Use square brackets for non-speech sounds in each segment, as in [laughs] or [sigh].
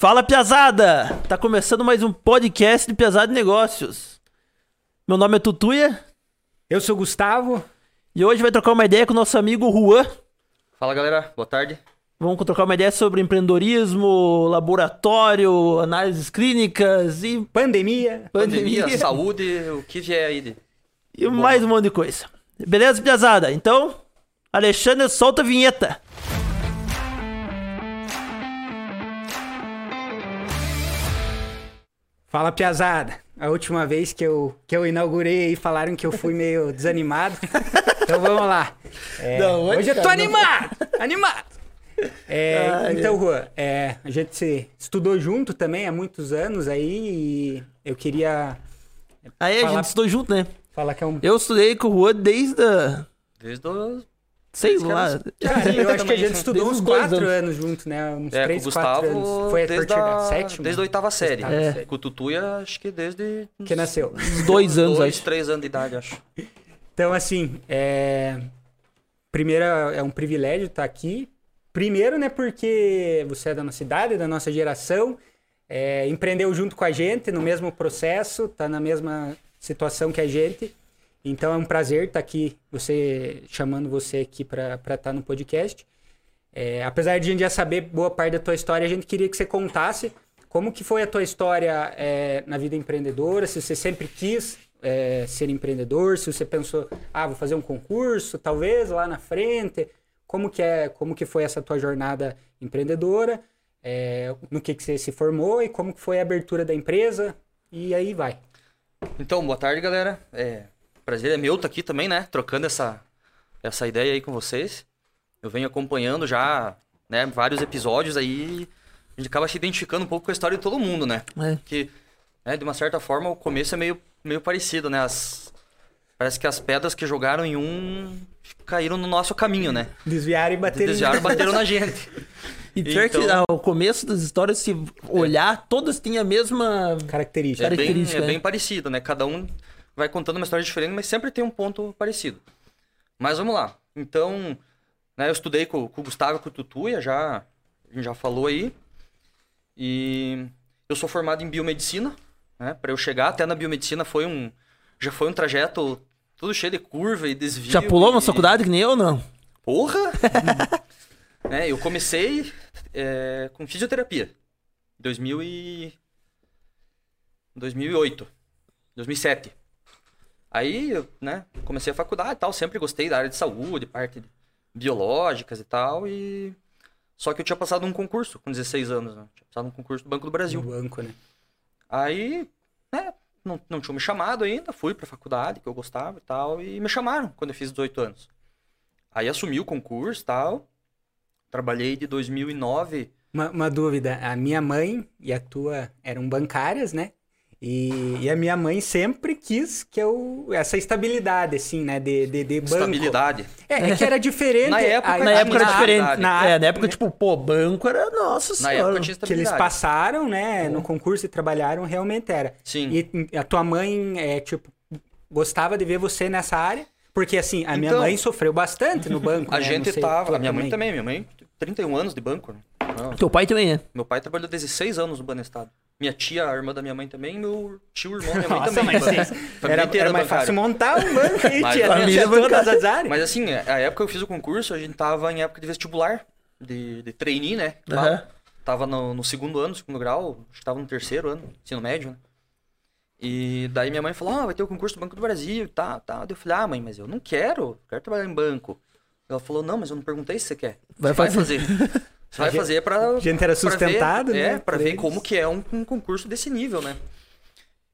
Fala, Piazada! Tá começando mais um podcast de Piazada de Negócios. Meu nome é Tutuia Eu sou o Gustavo. e hoje vai trocar uma ideia com o nosso amigo Juan. Fala galera, boa tarde. Vamos trocar uma ideia sobre empreendedorismo, laboratório, análises clínicas e Pandemia. pandemia, Pandemia, saúde, o que vier aí. de- e mais um monte de coisa. Beleza, Piazada? Então, Alexandre, solta a vinheta. Fala, Piazada. A última vez que eu, que eu inaugurei aí, falaram que eu fui meio [laughs] desanimado. Então vamos lá. É, Não, hoje, hoje eu tô não- animado! Animado! É, Ai, então, Juan, é, a gente se estudou junto também há muitos anos aí e eu queria Aí a Falar- gente estudou junto, né? falar que é um. Eu estudei com o Juan desde a... Desde o... Sei lá. [laughs] Cara, eu acho que a gente estudou uns quatro anos. anos junto, né? Uns É, três, com o quatro anos. Gustavo Foi a desde partir a... da sétima? Desde a oitava série. É. Com o Tutuia, acho que desde... Que nasceu. Uns dois anos, Dois, acho. três anos de idade, acho. [laughs] Então, assim, é... primeiro é um privilégio estar aqui. Primeiro, né, porque você é da nossa idade, da nossa geração, é, empreendeu junto com a gente no mesmo processo, tá na mesma situação que a gente. Então é um prazer estar aqui, você chamando você aqui para estar no podcast. É, apesar de a gente já saber boa parte da tua história, a gente queria que você contasse como que foi a tua história é, na vida empreendedora, se você sempre quis é, ser empreendedor, se você pensou, ah, vou fazer um concurso, talvez lá na frente, como que é, como que foi essa tua jornada empreendedora, é, no que que você se formou e como que foi a abertura da empresa e aí vai. Então, boa tarde, galera. É, prazer é meu estar aqui também, né? Trocando essa, essa ideia aí com vocês. Eu venho acompanhando já, né, vários episódios aí. A gente acaba se identificando um pouco com a história de todo mundo, né? É. Que, né, de uma certa forma, o começo é meio, meio parecido, né? As, parece que as pedras que jogaram em um caíram no nosso caminho, né? Desviaram e bateram. Desviaram e [laughs] bateram na gente. E pior que Então- ao começo das histórias, se olhar, todas têm a mesma. Característica. É bem, Característica, é né? bem parecido, né? Cada um vai contando uma história diferente, mas sempre tem um ponto parecido. Mas vamos lá. Então, né, eu estudei com, com o Gustavo e com o Tutuia, já, a gente já falou aí. E eu sou formado em biomedicina, né? Para eu chegar até na biomedicina foi um já foi um trajeto tudo cheio de curva e desvio. Já pulou e... faculdade que nem eu, não? Porra! né, [laughs] eu comecei é, com fisioterapia. 2000 e... 2008. 2007. Aí, eu, né, comecei a faculdade e tal. Sempre gostei da área de saúde, parte biológicas e tal. E... Só que eu tinha passado um concurso com 16 anos. Né? Tinha passado um concurso do Banco do Brasil. No banco, né? Aí, né, não, não tinham me chamado ainda, fui pra faculdade, que eu gostava e tal, e me chamaram quando eu fiz 18 anos. Aí assumi o concurso e tal, trabalhei de 2009, Uma, uma dúvida, a minha mãe e a tua eram bancárias, né? E, e a minha mãe sempre quis que eu. essa estabilidade, assim, né? De, de, de banco. estabilidade. É, é que era diferente. [laughs] Na época, a- Na época era diferente. na- é, na época, tipo, pô, banco era. Nossa Na senhora. época tinha que eles passaram, né, no concurso e trabalharam, realmente era. Sim. E a tua mãe, é, tipo, gostava de ver você nessa área? Porque, assim, a minha Então- mãe sofreu bastante no banco, A né? gente sei, tava, a minha mãe também, minha mãe, 31 anos de banco. né? Não, Teu pai também, né? meu pai trabalhou 16 anos no Banestado. Minha tia, a irmã da minha mãe também, meu tio, irmão, minha mãe Nossa, também. mas sim. Era, era mais bancária. fácil montar um banco [laughs] aí, Mas tia. Tinha todas as áreas. Mas assim, a época que eu fiz o concurso, a gente tava em época de vestibular, de, de trainee, né? Tava, tava no, no segundo ano, segundo grau, acho que tava no terceiro ano, ensino médio, né? E daí minha mãe falou, ah, vai ter o concurso do Banco do Brasil e tá, tá. Eu falei, ah, mãe, mas eu não quero, quero trabalhar em banco. Ela falou, não, mas eu não perguntei se você quer. Vai Você fazer. [laughs] Você vai gente- fazer pra... A gente era pra ver- sustentado, né? É, por ver eles. como que é um, um concurso desse nível, né?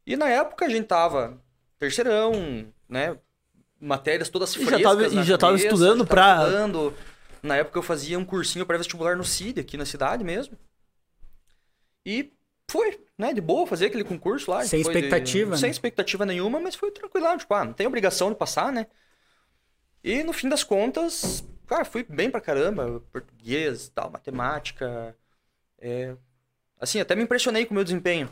E na época a gente tava terceirão, né? Matérias todas E já tava- e já tava cabeça, estudando tava pra- estudando. Na época eu fazia um cursinho pré-vestibular no CID, aqui na cidade mesmo. E foi, né? De boa fazer aquele concurso lá. Sem Foi de- expectativa, Sem né? expectativa nenhuma, mas foi tranquilo. Tipo, ah, não tem obrigação de passar, né? E no fim das contas, cara, fui bem pra caramba. Português, tal, matemática. É... Assim, até me impressionei com o meu desempenho.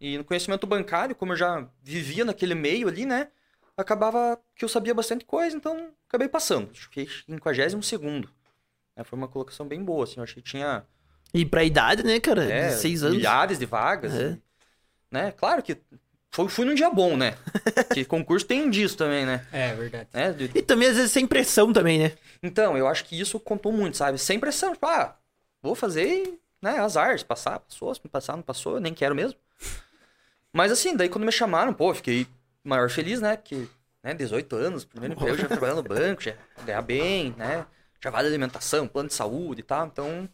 E no conhecimento bancário, como eu já vivia naquele meio ali, né? Acabava que eu sabia bastante coisa, então acabei passando. Fiquei em 52 segundo. Foi uma colocação bem boa, assim. Eu achei que tinha E pra idade, né, cara? É, 16 anos. milhares de vagas. É. né? Claro que foi, fui num dia bom, né? [laughs] que concurso tem disso também, né? É, verdade. né? De- E também, às vezes, sem pressão também, né? Então, eu acho que isso contou muito, sabe? Sem pressão. Tipo, ah, vou fazer e, né, azar. Se passar, passou. Se não passar, não passou. Eu nem quero mesmo. Mas assim, daí quando me chamaram, pô, fiquei maior feliz, né? Porque, né, 18 anos, primeiro emprego, já trabalhando no banco, já ganhar bem, né? Já vale alimentação, plano de saúde e tal. Então,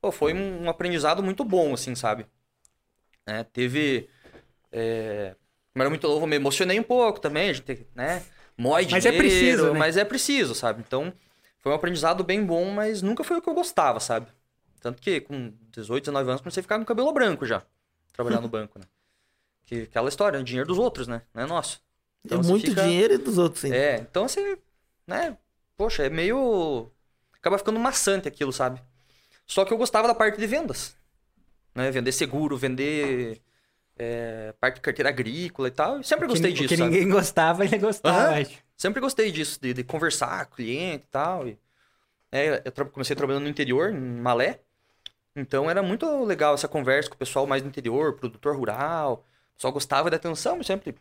pô, foi um, um aprendizado muito bom, assim, sabe? É, teve... É... Como era muito novo, me emocionei um pouco também, a gente, né? Mói Mas é preciso, né? Mas é preciso, sabe? Então, foi um aprendizado bem bom, mas nunca foi o que eu gostava, sabe? Tanto que com 18, 19 anos comecei a ficar com cabelo branco já, trabalhar no [laughs] banco, né? Que aquela história, é dinheiro dos outros, né? Não é nosso. é você muito fica- dinheiro e dos outros, hein? É, então assim, né? Poxa, é meio. Acaba ficando maçante aquilo, sabe? Só que eu gostava da parte de vendas. Né? Vender seguro, vender é, parte de carteira agrícola e tal. Eu sempre gostei que, disso. que sabe? ninguém gostava, ele gostava, acho. Sempre gostei disso, de, de conversar com o cliente e tal. E, é, eu comecei trabalhando no interior, em Malé. Então era muito legal essa conversa com o pessoal mais do interior, produtor rural. O pessoal gostava da atenção, eu sempre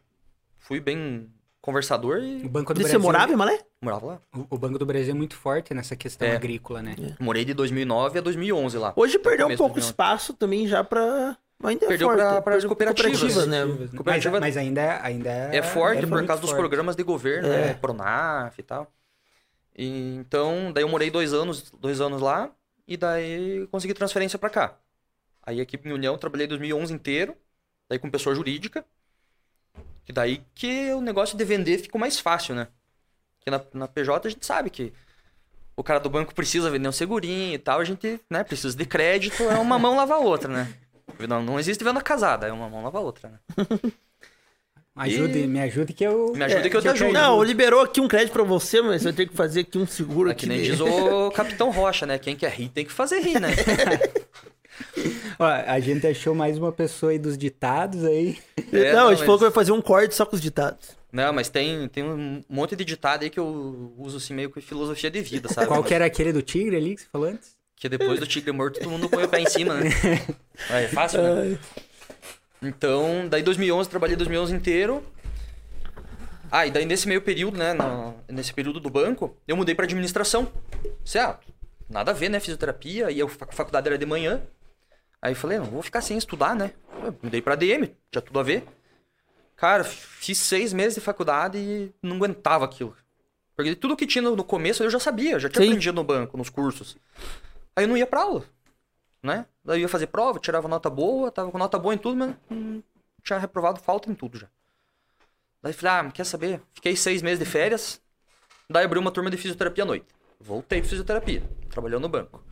fui bem conversador O e Banco do E Brasil. você morava em Malé? morava lá. O, o Banco do Brasil é muito forte nessa questão É. agrícola, né? Morei de 2009 a 2011 lá. Hoje perdeu um pouco espaço também já pra... Mas ainda é Perdeu pra Perdeu cooperativas. cooperativas, né? Mas, Cooperativa- mas ainda, ainda É forte por muito causa dos forte. programas de governo, É. né? Pronaf e tal. E, então, daí eu morei dois anos, dois anos lá e daí consegui transferência pra cá. Aí aqui em União trabalhei 2011 inteiro, daí com pessoa jurídica. E daí que o negócio de vender ficou mais fácil, né? Porque na, na PJ a gente sabe que o cara do banco precisa vender um segurinho e tal, a gente, né, precisa de crédito, é uma mão lava a outra, né? Não, não existe venda casada, é uma mão lava a outra, né? [laughs] Ajude, E- me ajude que eu. Me ajude que eu te ajudo. Não, liberou aqui um crédito pra você, mas vai ter que fazer aqui um seguro É aqui. que nem diz o [laughs] Capitão Rocha, né? Quem quer rir tem que fazer rir, né? [laughs] Ó, a gente achou mais uma pessoa aí dos ditados aí. É, não, a gente mas- falou que vai fazer um corte só com os ditados. Não, mas tem, tem um monte de ditado aí que eu uso assim meio que filosofia de vida, sabe? Qual que era aquele do tigre ali que você falou antes? Que depois do tigre morto todo mundo põe o pé em cima, né? [laughs] É fácil, né? Então, daí 2011, trabalhei 2011 inteiro. Ah, e daí nesse meio período, né, no- nesse período do banco, eu mudei pra administração. Sei, ah, nada a ver, né, fisioterapia, e a fac- faculdade era de manhã. Aí eu falei, não vou ficar sem estudar, né? Eu mudei pra DM, tinha tudo a ver. Cara, fiz seis meses de faculdade e não aguentava aquilo. Porque tudo que tinha no no começo eu já sabia, já tinha Sim. aprendido no banco, nos cursos. Aí eu não ia pra aula, né? Daí eu ia fazer prova, tirava nota boa, tava com nota boa em tudo, mas hum, tinha reprovado falta em tudo já. Daí falei, ah, quer saber? Fiquei seis meses de férias, daí abri uma turma de fisioterapia à noite. Voltei pra fisioterapia, trabalhando no banco.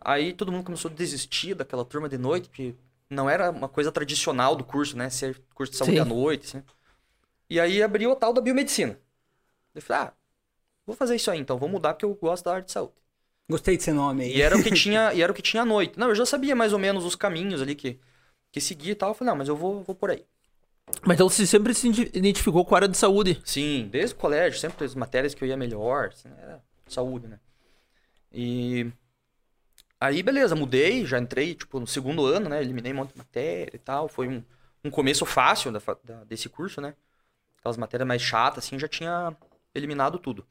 Aí todo mundo começou a desistir daquela turma de noite, que não era uma coisa tradicional do curso, né? Ser curso de saúde Sim. à noite, assim. E aí abriu o tal da biomedicina. Eu falei, ah, vou fazer isso aí então, vou mudar porque eu gosto da área de saúde. Gostei desse nome aí. E era o que [laughs] tinha, e era o que tinha à noite. Não, eu já sabia mais ou menos os caminhos ali que, que seguir e tal. Eu falei, não, mas eu vou, vou por aí. Mas então você sempre se ide- identificou com a área de saúde. Sim, desde o colégio, sempre as matérias que eu ia melhor, assim, era saúde, né? E aí, beleza, mudei, já entrei, tipo, no segundo ano, né? Eliminei um monte de matéria e tal. Foi um, um começo fácil da, da- desse curso, né? Aquelas matérias mais chatas, assim, já tinha eliminado tudo.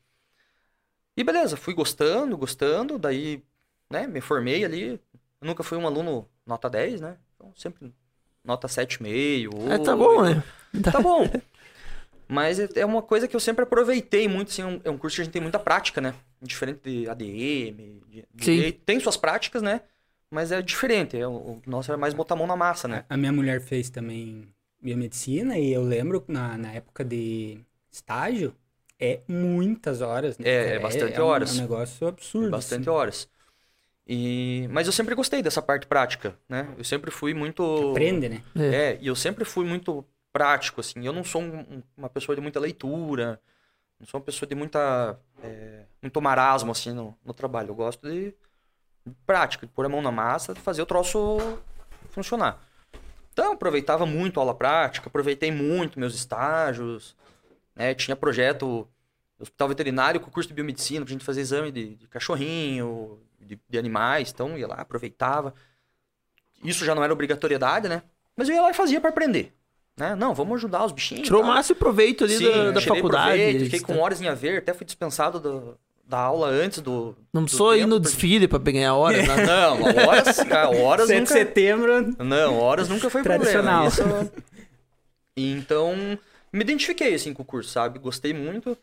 E beleza, fui gostando, gostando, daí, né, me formei ali. Eu nunca fui um aluno nota 10, né? Então, sempre nota 7,5. É, tá bom, né? Tá bom. Mas é é uma coisa que eu sempre aproveitei muito, assim, é um- é um curso que a gente tem muita prática, né? Diferente de ADM, de, tem suas práticas, né? Mas é diferente, é, o nosso era mais botar a mão na massa, né? A minha mulher fez também biomedicina e eu lembro na, na época de estágio, é muitas horas, né? É, é bastante um- horas. É um negócio absurdo. Bastante assim. horas. E... Mas eu sempre gostei dessa parte prática, né? Eu sempre fui muito... Aprende, né? É, e eu sempre fui muito prático, assim. Eu não sou um- um- uma pessoa de muita leitura, não sou uma pessoa de muita. é, muito marasmo, assim, no, no trabalho. Eu gosto de prática, de pôr a mão na massa, de fazer o troço funcionar. Então, eu aproveitava muito a aula prática, aproveitei muito meus estágios, né? Tinha projeto hospital veterinário com curso de biomedicina, pra gente fazer exame de, de cachorrinho, de, de animais, então ia lá, aproveitava. Isso já não era obrigatoriedade, né? Mas eu ia lá e fazia para aprender. Né? Não, vamos ajudar os bichinhos. Tirou o máximo proveito ali Sim, da, da faculdade. proveito, fiquei com horas em haver, até fui dispensado do- da aula antes do. Não precisou ir no desfile pra ganhar hora, né? [laughs] Não, horas, cara, horas 7 de nunca. setembro. Não, horas nunca foi Tradicional. problema. Isso... E [laughs] Então, me identifiquei assim com o curso, sabe? Gostei muito,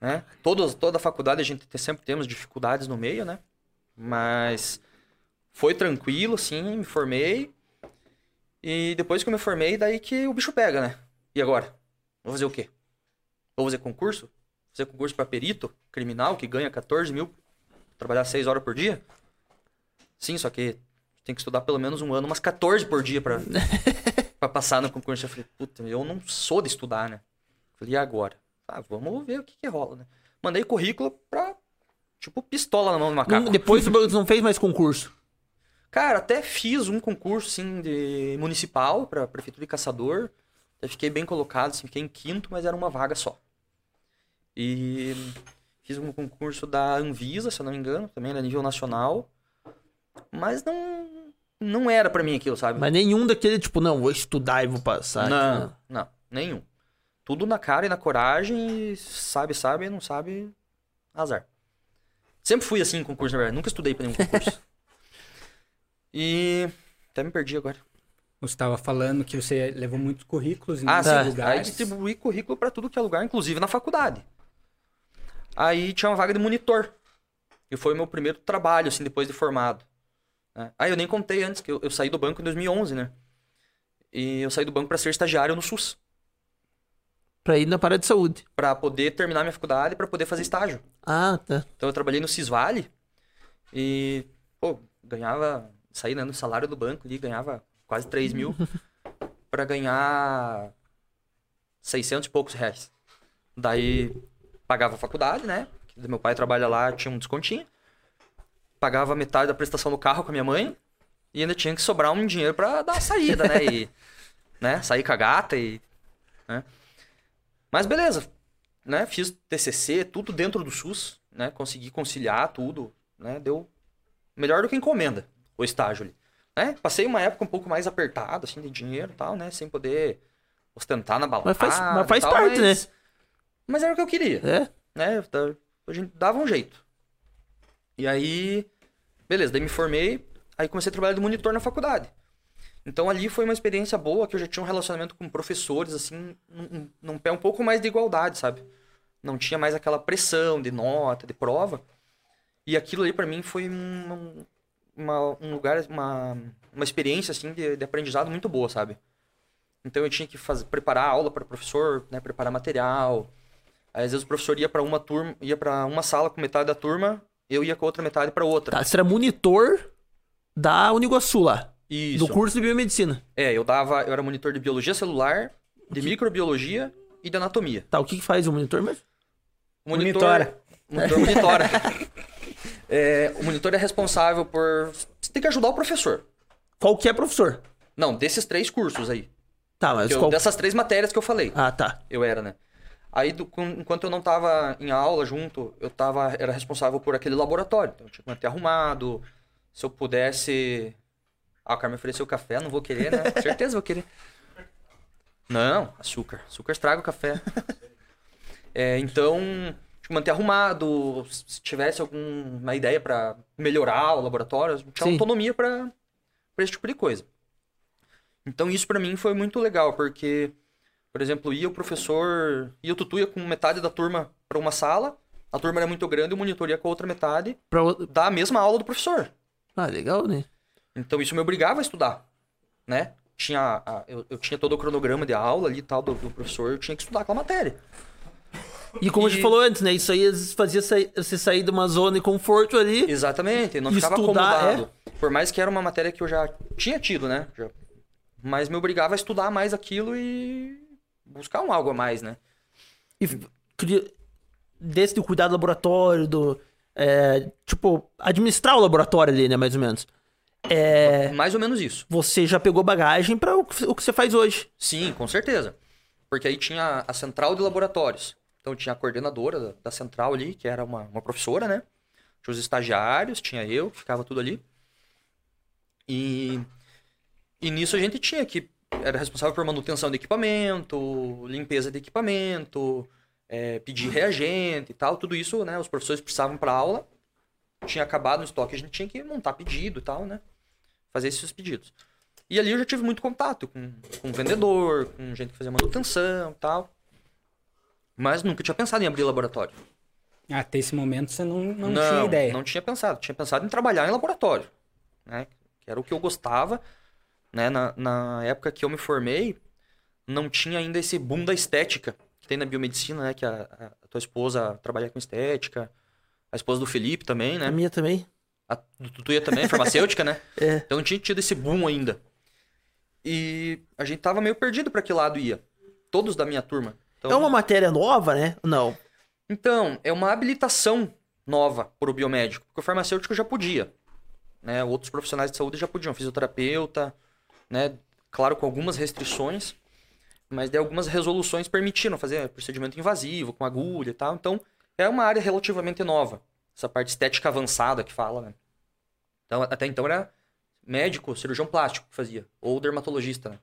né? Todos, toda a faculdade a gente sempre temos dificuldades no meio, né? Mas foi tranquilo, assim, me formei. E depois que eu me formei, daí que o bicho pega, né? E agora? Vou fazer o quê? Vou fazer concurso? Fazer concurso pra perito criminal que ganha 14 mil, trabalhar 6 horas por dia? Sim, só que tem que estudar pelo menos um ano, umas 14 por dia pra, [laughs] pra passar no concurso. Eu falei, puta, eu não sou de estudar, né? Falei, e agora? Ah, vamos ver o que que rola, né? Mandei currículo pra, tipo, pistola na mão do macaco. Não- depois você não fez mais concurso. Cara, até fiz um concurso, assim, de municipal pra Prefeitura de Caçador. Até fiquei bem colocado, assim, fiquei em quinto, mas era uma vaga só. E fiz um concurso da Anvisa, se eu não me engano, também era nível nacional. Mas não, não era pra mim aquilo, sabe? Mas nenhum daquele, tipo, não, vou estudar e vou passar. não, tipo, não, nenhum. Tudo na cara e na coragem, e sabe, sabe, não sabe, azar. Sempre fui assim em concurso, na verdade. Nunca estudei pra nenhum concurso. [laughs] e até me perdi agora. Você estava falando que você levou muitos currículos em Ah, muitos sim. tá. Aí lugares. distribuí currículo pra tudo que é lugar, inclusive na faculdade. Aí tinha uma vaga de monitor. E foi o meu primeiro trabalho, assim, depois de formado. Né? Aí eu nem contei antes, que eu, eu saí do banco em 2011, né? E eu saí do banco pra ser estagiário no SUS. Pra ir na parada de saúde. Pra poder terminar minha faculdade, pra poder fazer estágio. Ah, tá. Então eu trabalhei no Cisvale e, pô, ganhava, saí né, no salário do banco ali, ganhava quase 3 mil [laughs] pra ganhar 600 e poucos reais. Daí pagava a faculdade, né? Meu pai trabalha lá, tinha um descontinho. Pagava metade da prestação do carro com a minha mãe e ainda tinha que sobrar um dinheiro pra dar a saída, né? E, [laughs] né? Sair com a gata e, né? Mas beleza, né? Fiz TCC, tudo dentro do SUS, né? Consegui conciliar tudo, né? Deu melhor do que encomenda o estágio ali, né? Passei uma época um pouco mais apertada, assim, de dinheiro e tal, né? Sem poder ostentar na balada Mas faz- mas faz tal, parte, mas- Mas era o que eu queria, É? né? Da- A gente dava um jeito. E aí, beleza, daí me formei, aí comecei a trabalhar de monitor na faculdade. Então ali foi uma experiência boa, que eu já tinha um relacionamento com professores, assim, num, num pé um pouco mais de igualdade, sabe? Não tinha mais aquela pressão de nota, de prova. E aquilo ali pra mim foi um, uma- um lugar, uma, uma experiência, assim, de, de aprendizado muito boa, sabe? Então eu tinha que fazer, preparar aula para professor, né? Preparar material. Aí, às vezes o professor ia para uma turma, ia para uma sala com metade da turma, eu ia com a outra metade para outra. Tá, você era monitor da Uniguaçu lá. Isso. Do curso de biomedicina. É, eu dava, eu era monitor de biologia celular, de microbiologia e de anatomia. Tá, o que, que faz o monitor mesmo? Monitor, Monitora. Monitor monitora. [laughs] É, o monitor é responsável por. Você tem que ajudar o professor. Qual que é professor? Não, desses três cursos aí. Tá, mas Que eu- qual... Dessas três matérias que eu falei. Ah, tá. Eu era, né? Aí, do- enquanto eu não tava em aula junto, eu tava, era responsável por aquele laboratório. Então, eu tinha que manter arrumado. Se eu pudesse. Ah, o cara me ofereceu café, não vou querer, né? Com certeza vou querer. Não, açúcar. Açúcar estraga o café. [laughs] É, então, tinha que manter arrumado. Se tivesse alguma ideia pra melhorar o laboratório, tinha Sim. autonomia pra esse tipo de coisa. Então, isso pra mim foi muito legal, porque por exemplo, ia o professor, ia o tutu ia com metade da turma para uma sala, a turma era muito grande, o monitor ia com a outra metade, Pra... da mesma aula do professor. Ah, legal, né? Então isso me obrigava a estudar, né? Tinha, a- eu, eu tinha todo o cronograma de aula ali e tal do, do professor, eu tinha que estudar aquela matéria. E como a E- gente falou antes, né? Isso aí fazia sair- você sair de uma zona de conforto ali. Exatamente, não ficava estudar, acomodado. Por mais que era uma matéria que eu já tinha tido, né? Já- Mas me obrigava a estudar mais aquilo e buscar um algo a mais, né? E desse do cuidar do laboratório, do. é, tipo, administrar o laboratório ali, né? Mais ou menos. É, Mais ou menos isso. você já pegou bagagem pra o que o que você faz hoje. Sim, com certeza. Porque aí tinha a central de laboratórios. Então tinha a coordenadora da, da central ali, que era uma, uma professora, né? Tinha os estagiários, tinha eu, que ficava tudo ali. E, e nisso a gente tinha que. Era responsável por manutenção de equipamento, limpeza de equipamento, é, pedir reagente e tal. Tudo isso, né? Os professores precisavam para aula. Tinha acabado o estoque, a gente tinha que montar pedido e tal, né? Fazer esses pedidos. E ali eu já tive muito contato com, com vendedor, com gente que fazia manutenção e tal. Mas nunca tinha pensado em abrir laboratório. Até esse momento você não, não, tinha ideia. Não tinha pensado. Tinha pensado em trabalhar em laboratório. Né? Que era o que eu gostava. Né? Na, na época que eu me formei, não tinha ainda esse boom da estética que tem na biomedicina, né? Que a, a tua esposa trabalha com estética. A esposa do Felipe também, né? A minha também. A Tutuia também, farmacêutica, né? [laughs] É. Então não tinha tido esse boom ainda. E a gente tava meio perdido para que lado ia. Todos da minha turma. Então, É uma matéria nova, né? Não. Então, é uma habilitação nova para o biomédico, porque o farmacêutico já podia. Né? Outros profissionais de saúde já podiam, fisioterapeuta, né? claro, com algumas restrições, mas de algumas resoluções permitiram fazer procedimento invasivo, com agulha e tal. Então, é uma área relativamente nova, essa parte estética avançada que fala. Né? Então, até então era médico, cirurgião plástico que fazia, ou dermatologista. Né?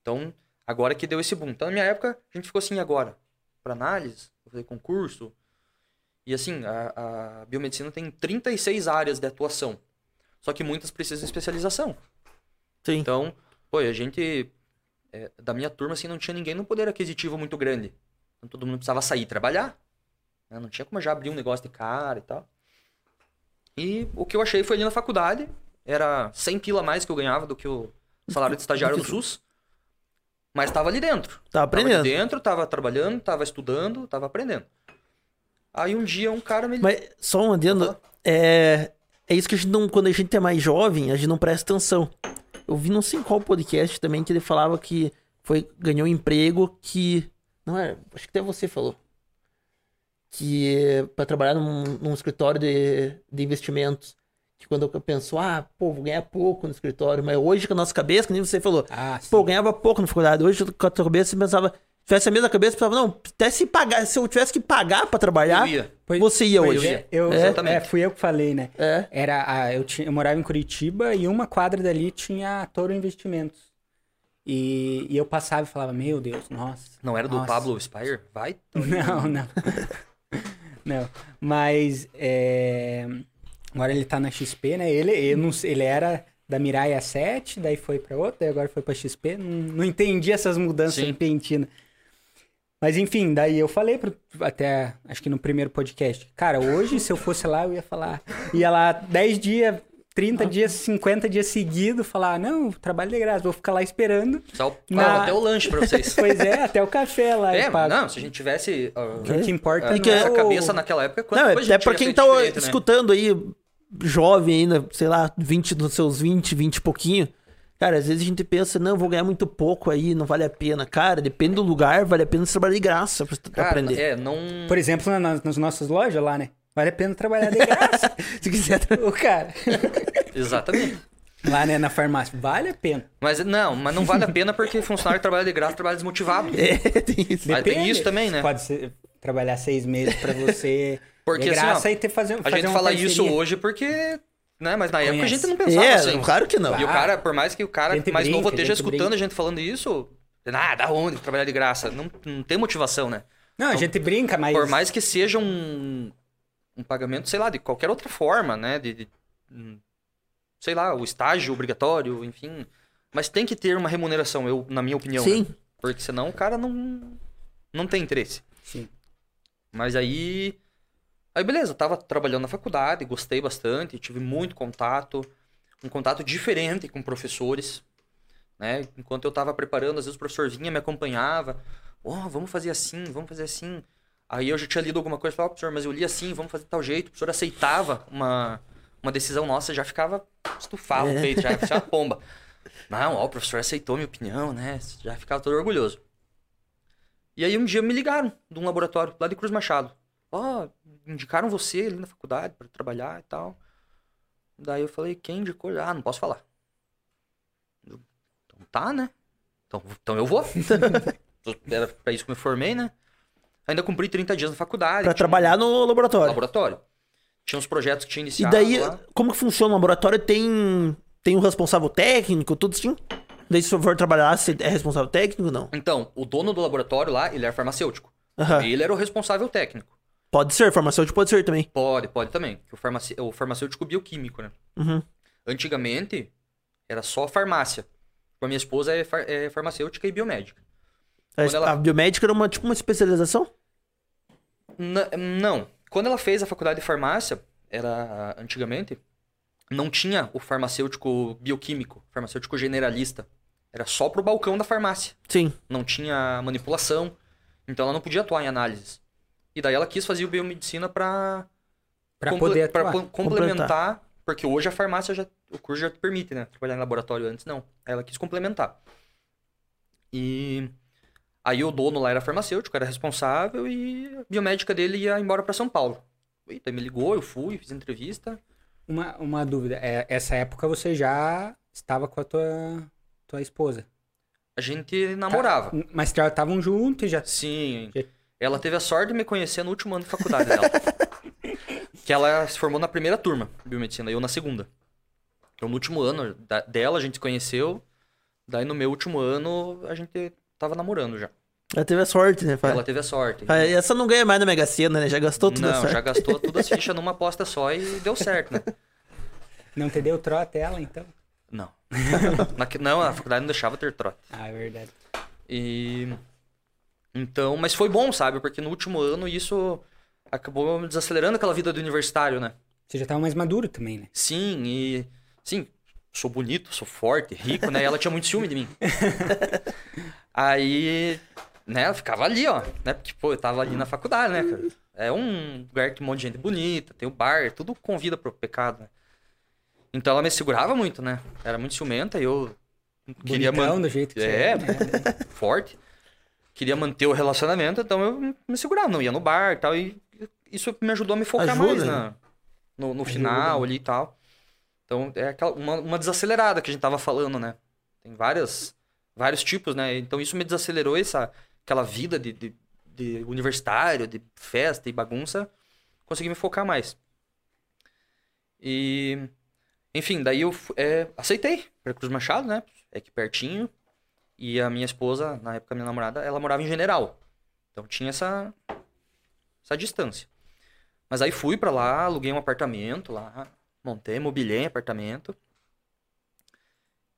Então, agora que deu esse boom. Então, na minha época, a gente ficou assim, agora? Para análise? Fazer concurso? E assim, a, a biomedicina tem 36 áreas de atuação. Só que muitas precisam de especialização. Sim. Então, pô, a gente, é, da minha turma, assim, não tinha ninguém no poder aquisitivo muito grande. Então, todo mundo precisava sair trabalhar. né? Não tinha como já abrir um negócio de cara e tal. E o que eu achei foi ali na faculdade. Era 100 pila a mais que eu ganhava do que o salário de estagiário do SUS. Mas tava ali dentro. Tá aprendendo. Tava ali dentro, tava trabalhando, tava estudando, tava aprendendo. Aí um dia um cara me... Mas só um adendo. É, é isso que a gente não. Quando a gente é mais jovem, a gente não presta atenção. Eu vi não sei qual podcast também que ele falava que foi, ganhou um emprego que. Não é? Acho que até você falou. Que pra trabalhar num, num escritório de, de investimentos. Que quando eu penso, ah, pô, vou ganhar pouco no escritório. Mas hoje, com a nossa cabeça, que nem você falou, Ah. Pô, eu ganhava pouco na faculdade. Hoje, com a tua cabeça, você pensava. Se tivesse a mesma cabeça, pensava, não, até se pagar, se eu tivesse que pagar pra trabalhar, Eu ia. Você ia hoje. eu, É? Exatamente. é, fui eu que falei, né? É. Era a, eu, tinha, eu morava em Curitiba e uma quadra dali tinha a Toro Investimentos. E, e eu passava e falava, meu Deus, nossa. Não era do nossa. Pablo Spire? Vai. [laughs] Não, não. [laughs] não. Mas é, agora ele tá na XP, né? Ele, não sei, ele era da Mirai 7, daí foi pra outra, daí agora foi pra XP. Não, não entendi essas mudanças Sim. repentinas. Mas enfim, daí eu falei pro, até, acho que no primeiro podcast, cara, hoje se eu fosse lá, eu ia falar, ia lá 10 dias, 30 dias, 50 dias seguidos, falar, não, trabalho de graça, vou ficar lá esperando. Só Na- até o lanche pra vocês. [laughs] Pois é, até o café lá. é, não, se a gente tivesse uh, O que importa a É que- nossa é cabeça naquela época, quanto Não, coisa a até gente pra quem tá né? escutando aí, jovem ainda, sei lá, 20, nos seus 20, 20 e pouquinho. Cara, às vezes a gente pensa, não, vou ganhar muito pouco aí, não vale a pena. Cara, depende do lugar, vale a pena você trabalhar de graça pra, Cara, aprender. é, não... Por exemplo, na- nas nossas lojas lá, né? Vale a pena trabalhar de graça. [laughs] Se quiser. o cara. Exatamente. Lá, né, na farmácia. Vale a pena. Mas não, mas não vale a pena porque funcionário que trabalha de graça trabalha desmotivado. É, tem isso. Mas tem isso também, né? Pode ser, trabalhar seis meses pra você Porque, de assim, graça ó, e ter fazer, A fazer gente uma fala parceria. isso hoje porque... Né? Mas na época a gente não pensava É, assim. claro que não. E o cara, por mais que o cara mais novo brinca, esteja gente escutando brinca. a gente falando isso, ah, da onde trabalhar de graça? Não, não tem motivação, né? Não, a gente brinca, mas... Por mais que seja um, um pagamento, sei lá, de qualquer outra forma, né? De, de- hum, sei lá, o estágio obrigatório, enfim. Mas tem que ter uma remuneração, eu, na minha opinião. Sim. né? Porque senão o cara não, não tem interesse. Sim. Mas aí. Aí beleza, eu tava trabalhando na faculdade, gostei bastante, tive muito contato, um contato diferente com professores, né? Enquanto eu tava preparando, às vezes o professor vinha, me acompanhava, ó, vamos fazer assim, vamos fazer assim. Aí eu já tinha lido alguma coisa, falava, ó, professor, mas eu li assim, vamos fazer tal jeito. O professor aceitava uma, uma decisão nossa, já ficava estufado no É. peito, já uma pomba. Não, ó, o professor aceitou minha opinião, né? Já ficava todo orgulhoso. E aí um dia me ligaram de um laboratório lá de Cruz Machado. Ó, indicaram você ali na faculdade para trabalhar e tal. Daí eu falei, quem indicou? Ah, não posso falar. Eu, então tá, né? Então, então eu vou. [laughs] Era pra isso que eu me formei, né? Ainda cumpri 30 dias na faculdade. Pra um trabalhar no laboratório. laboratório. Tinha uns projetos que tinha E iniciado daí, lá. como que funciona o laboratório? Tem, tem um responsável técnico, tudo assim? Daí se for trabalhar, você é responsável técnico não? Então, o dono do laboratório lá, ele era farmacêutico. Aham. Ele era o responsável técnico. Pode ser, farmacêutico pode ser também. Pode, pode também. que O, farmaci... o farmacêutico bioquímico, né? Uhum. Antigamente, era só farmácia. A minha esposa é, far- é farmacêutica e biomédica. A, Quando ela- a biomédica era uma, tipo uma especialização? Na- não. Quando ela fez a faculdade de farmácia, era antigamente, não tinha o farmacêutico bioquímico, farmacêutico generalista. Era só pro balcão da farmácia. Sim. Não tinha manipulação. Então ela não podia atuar em análises. E daí ela quis fazer o biomedicina pra, Pra comple- poder pra atuar. com- complementar, porque hoje a farmácia já, o curso já te permite, né? Trabalhar em laboratório antes não. Aí ela quis complementar. E aí o dono lá era farmacêutico, era responsável e a biomédica dele ia embora pra São Paulo. Eita, me ligou, eu fui, fiz entrevista. Uma, uma dúvida. É, essa época você já estava com a tua, tua esposa. A gente namorava. Tá, Mas já estavam juntos e já. Sim. Que- Ela teve a sorte de me conhecer no último ano de faculdade dela. [laughs] que ela se formou na primeira turma de biomedicina, eu na segunda. Então no último ano da- dela a gente se conheceu. Daí no meu último ano a gente tava namorando já. Ela teve a sorte, né? Fala. Ela teve a sorte. Ah, Essa não ganha mais na Mega Sena, né? Já gastou tudo Não, já gastou todas as [laughs] fichas numa aposta só e deu certo, né? Não te deu trote ela, então? Não. [laughs] Na que- não, a faculdade não deixava ter trote. Ah, é verdade. E. Então, mas foi bom, sabe? Porque no último ano isso acabou desacelerando aquela vida do universitário, né? Você já estava mais maduro também, né? Sim, e. Sim, sou bonito, sou forte, rico, né? E ela tinha muito ciúme de mim. [laughs] Aí, né, ela ficava ali, ó. Né? Porque, pô, eu tava ali na faculdade, né, cara? É um lugar que um monte de gente bonita, tem o bar, tudo convida pro pecado, né? Então ela me segurava muito, né? Era muito ciumenta e eu queria Bonitão manter. do jeito que É, é. [laughs] forte. Queria manter o relacionamento, então eu me segurava, não ia no bar e tal. E isso me ajudou a me focar Ajuda, mais né? na, no, no final ali e tal. Então é aquela, uma, uma desacelerada que a gente tava falando, né? Tem várias, vários tipos, né? Então isso me desacelerou essa, aquela vida de, de, de universitário, de festa e bagunça. Consegui me focar mais. E. Enfim, daí eu é, aceitei para Cruz Machado, né? É aqui pertinho. E a minha esposa, na época minha namorada, ela morava em General. Então tinha essa essa distância. Mas aí fui pra lá, aluguei um apartamento lá, montei, mobilei apartamento.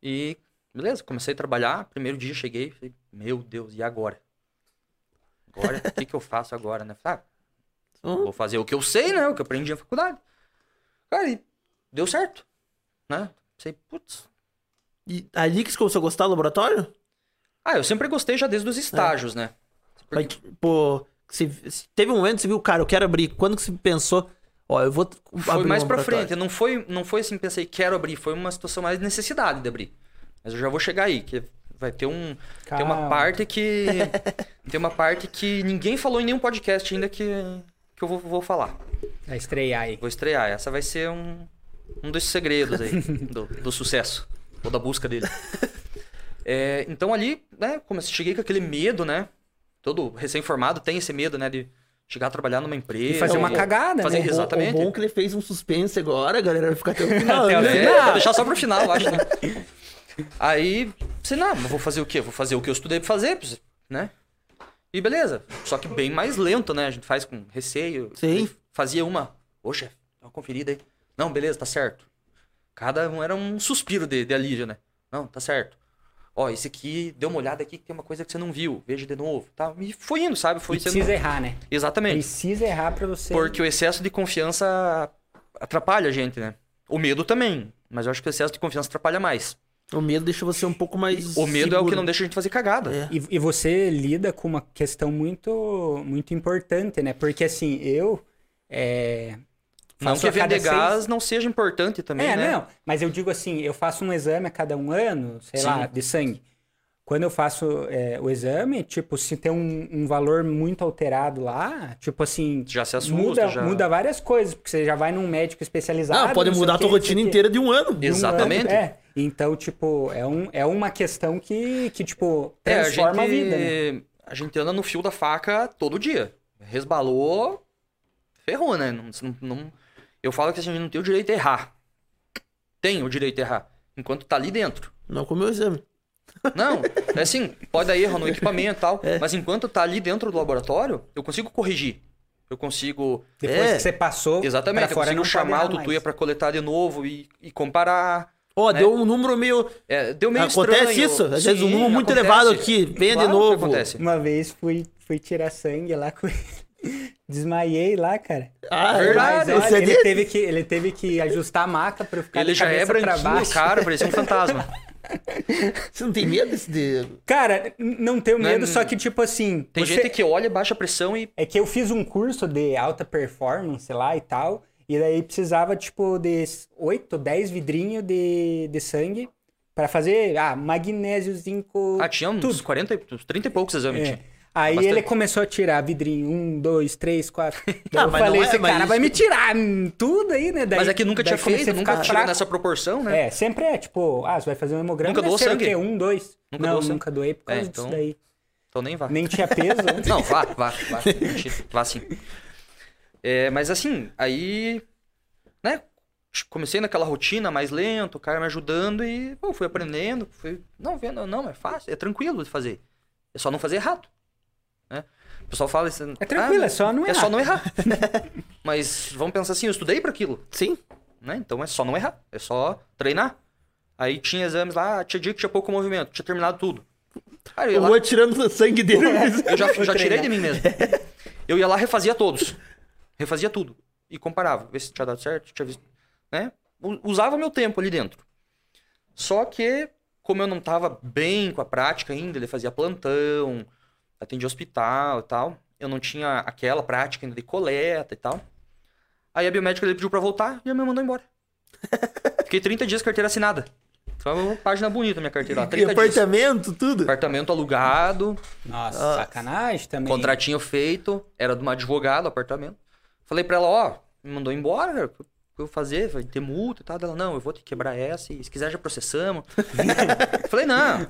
E beleza, comecei a trabalhar. Primeiro dia cheguei, falei, meu Deus, e agora? Agora, o que que eu faço agora, né? Ah, Hum, vou fazer o que eu sei, né? O que eu aprendi na faculdade. Cara, e deu certo, né? Pensei, putz, E ali que você começou a gostar do laboratório? Ah, eu sempre gostei já desde os estágios, né? Porque- tipo, você, teve um momento que você viu, cara, eu quero abrir. Quando que você pensou, ó, eu vou Foi abrir mais pra frente. Não foi, não foi assim, pensei, quero abrir. Foi uma situação mais de necessidade de abrir. Mas eu já vou chegar aí, que vai ter um... Tem uma Calma. parte que... [laughs] tem uma parte que ninguém falou em nenhum podcast ainda que, que eu vou, vou falar. Vai estrear aí. Vou estrear. Essa vai ser um, um dos segredos aí [laughs] do, do sucesso. Ou da busca dele. [laughs] É, então ali, né, comecei, cheguei com aquele medo, né? Todo recém-formado tem esse medo, né? De chegar a trabalhar numa empresa. E fazer uma ou- cagada, fazer, né? Exatamente. O bom é que ele fez um suspense agora, a galera vai ficar até o [laughs] final. Até né? É, vou deixar só pro final, eu acho, né? Aí, sei lá, mas vou fazer o quê? Vou fazer o que eu estudei pra fazer, né? E beleza. Só que bem mais lento, né? A gente faz com receio. Sim. Fazia uma. Ô, chefe, dá uma conferida aí. Não, beleza, tá certo. Cada um era um suspiro de, de alívio, né? Não, tá certo. Ó, esse aqui, dê uma olhada aqui que tem uma coisa que você não viu. Veja de novo. Tá? E foi indo, sabe? Foi E sendo. precisa errar, né? Exatamente. Precisa errar pra você. Porque o excesso de confiança atrapalha a gente, né? O medo também. Mas eu acho que o excesso de confiança atrapalha mais. O medo deixa você um pouco mais. O medo é o que seguro. não deixa a gente fazer cagada. É. E, e você lida com uma questão muito, muito importante, né? Porque assim, eu. É, Não que vender seis- gás não seja importante também, É, né? não. Mas eu digo assim, eu faço um exame a cada um ano, sei Sim. lá, de sangue. Quando eu faço é, o exame, tipo, se tem um, um valor muito alterado lá, tipo assim, Já se assusta, muda, já... muda várias coisas, porque você já vai num médico especializado. Não, pode não mudar a tua sei rotina inteira de um ano. De um Exatamente. ano, é. Então, tipo, é, um, é uma questão que, que tipo, É, a transforma a, gente, vida, né? a gente anda no fio da faca todo dia. Resbalou, ferrou, né? Não, não- não- Eu falo que assim, a gente não tem o direito a errar. Tem o direito a errar. Enquanto tá ali dentro. Não com o meu exame. Não, é assim, pode dar erro no equipamento e tal, É. mas enquanto tá ali dentro do laboratório, eu consigo corrigir. Eu consigo. Depois É. que você passou Exatamente, pra eu fora, consigo chamar o tutuia pra coletar de novo e, e comparar. Ó, É. deu um número meio. É, deu meio acontece estranho. isso? Às vezes um número muito acontece. elevado aqui, venha Claro de novo. acontece. Uma vez fui, fui tirar sangue lá com ele. Desmaiei lá, cara. Ah, é? Verdade, Mas, olha, é ele, dele? teve que, ele teve que ajustar a maca pra eu ficar Ele já é branquinho, cara, parecia um fantasma. [laughs] Você não tem medo desse de. Cara, não tenho medo, Não, só que, tipo assim. Tem você- gente que olha, baixa a pressão e. É que eu fiz um curso de alta performance lá e tal. E daí precisava, tipo, de 8, 10 vidrinhos de, de sangue pra fazer, ah, magnésio, zinco. Ah, tinha uns tudo. 40, e- uns 30 e poucos exames. É. tinha. Aí Bastante. ele começou a tirar vidrinho, um, dois, três, quatro. [laughs] Daí Ah, eu mas falei, é- esse cara isso- vai me tirar tudo aí, né? Daí, Mas é que nunca tinha feito, nunca tirou nessa proporção, né? É, sempre é, tipo, ah, você vai fazer um hemograma, Nunca vai doou sangue? quê? Um, dois. Nunca não, nunca doei por causa É, disso então- daí. Então nem vá. Nem tinha peso. [laughs] né? Não, vá, vá, vá. Vá sim. É, mas assim, aí, né, comecei naquela rotina mais lento, o cara me ajudando e, pô, fui aprendendo, fui, não, vendo, não, é fácil, é tranquilo de fazer. É só não fazer errado, né? O pessoal fala assim, É tranquilo, ah, é só não É errar. só não errar. [laughs] mas vamos pensar assim, eu estudei para aquilo, Sim. né? Então é só não errar, é só treinar. Aí tinha exames lá, tinha dia que tinha pouco movimento, tinha terminado tudo. Cara, eu ia Eu lá- vou tirando sangue dele. eu já, Vou já tirei de mim mesmo. [laughs] Eu ia lá, refazia todos. Refazia tudo. E comparava. Ver se tinha dado certo, tinha visto. Né? Usava meu tempo ali dentro. Só que, como eu não tava bem com a prática ainda, ele fazia plantão, atendia hospital e tal. Eu não tinha aquela prática ainda de coleta e tal. Aí a biomédica ele pediu pra voltar e ela me mandou embora. [laughs] Fiquei 30 dias carteira assinada. Foi uma página bonita minha carteira lá. E 30 dias. apartamento, tudo. Apartamento alugado, Nossa, Ah. sacanagem também. Contratinho feito, era de uma advogada o apartamento. Falei pra ela, ó, me mandou embora, cara, o que eu vou fazer? Vai ter multa e tal. Ela, não, eu vou ter que quebrar essa e se quiser já processamos. [laughs] Falei, não,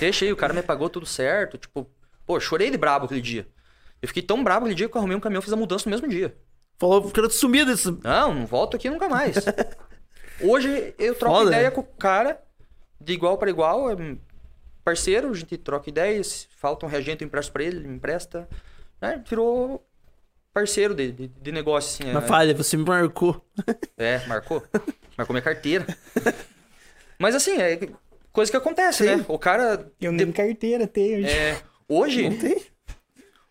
deixa aí, o cara me pagou tudo certo. Tipo, pô, chorei de brabo aquele dia. Eu fiquei tão brabo aquele dia que eu arrumei um caminhão e fiz a mudança no mesmo dia. Falou, quero sumir desse. Não, não volto aqui nunca mais. [laughs] Hoje eu troco Foda, ideia né? com o cara, de igual para igual, é parceiro, a gente troca ideias, falta um reagente, eu empresto pra ele, ele me empresta. Né? Virou parceiro de, de, de negócio, assim. Mas é, falha, você me marcou. [laughs] é, marcou. Marcou minha carteira. [laughs] Mas assim, é coisa que acontece, Sim. né? O cara. Eu nem carteira tenho. é, hoje, Não tem?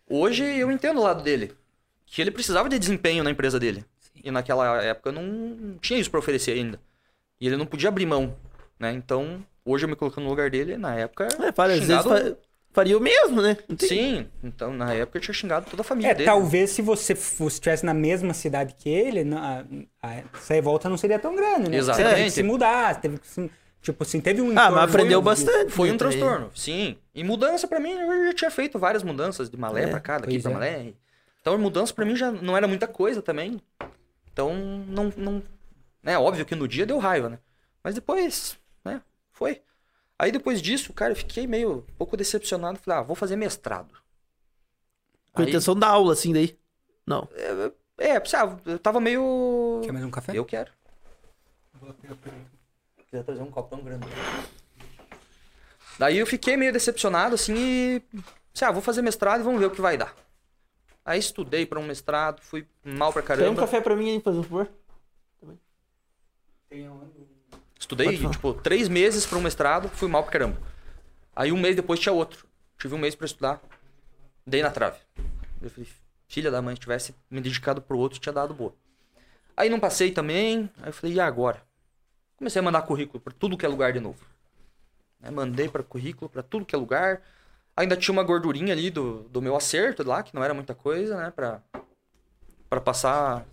Hoje eu entendo o lado dele. Que ele precisava de desempenho na empresa dele. E naquela época não tinha isso pra oferecer ainda. E ele não podia abrir mão, né? Então, hoje eu me colocando no lugar dele, na época. É, falha, às vezes xingado- fa- faria o mesmo, né? Não tem- Sim, então na época eu tinha xingado toda a família É, dele. talvez se você fosse estivesse na mesma cidade que ele, na- a- essa revolta não seria tão grande, né? Você teve Exatamente. que se mudar, você teve que se, tipo assim, teve um Ah, entorno- mas aprendeu foi- bastante. Foi um transtorno, sim. E mudança pra mim, eu já tinha feito várias mudanças de malé É, pra cá, daqui pra é. malé. Então mudança pra mim já não era muita coisa também. Então não, não, né, óbvio que no dia deu raiva, né? Mas depois, né, foi. Aí depois disso, cara, eu fiquei meio um pouco decepcionado, falei: "Ah, vou fazer mestrado". Com a Aí- intenção da aula, assim, daí. Não. É, sabe, eu tava meio Quer mais um café? Eu quero. Quiser trazer um copão grande. Daí eu fiquei meio decepcionado, assim, e. Assim, ah, vou fazer mestrado e vamos ver o que vai dar. Aí estudei pra um mestrado, fui mal pra Quer um caramba. café pra mim aí, por favor? Estudei, Pode falar. tipo, três meses pra um mestrado, fui mal pra caramba. Aí um mês depois tinha outro. Tive um mês pra estudar. Dei na trave. Eu falei, filha da mãe, se tivesse me dedicado pro outro, tinha dado boa. Aí não passei também. Aí eu falei, e agora? Comecei a mandar currículo pra tudo que é lugar de novo. Né, Mandei para currículo pra tudo que é lugar. Ainda tinha uma gordurinha ali do, do meu acerto lá, que não era muita coisa, né? Pra, pra passar.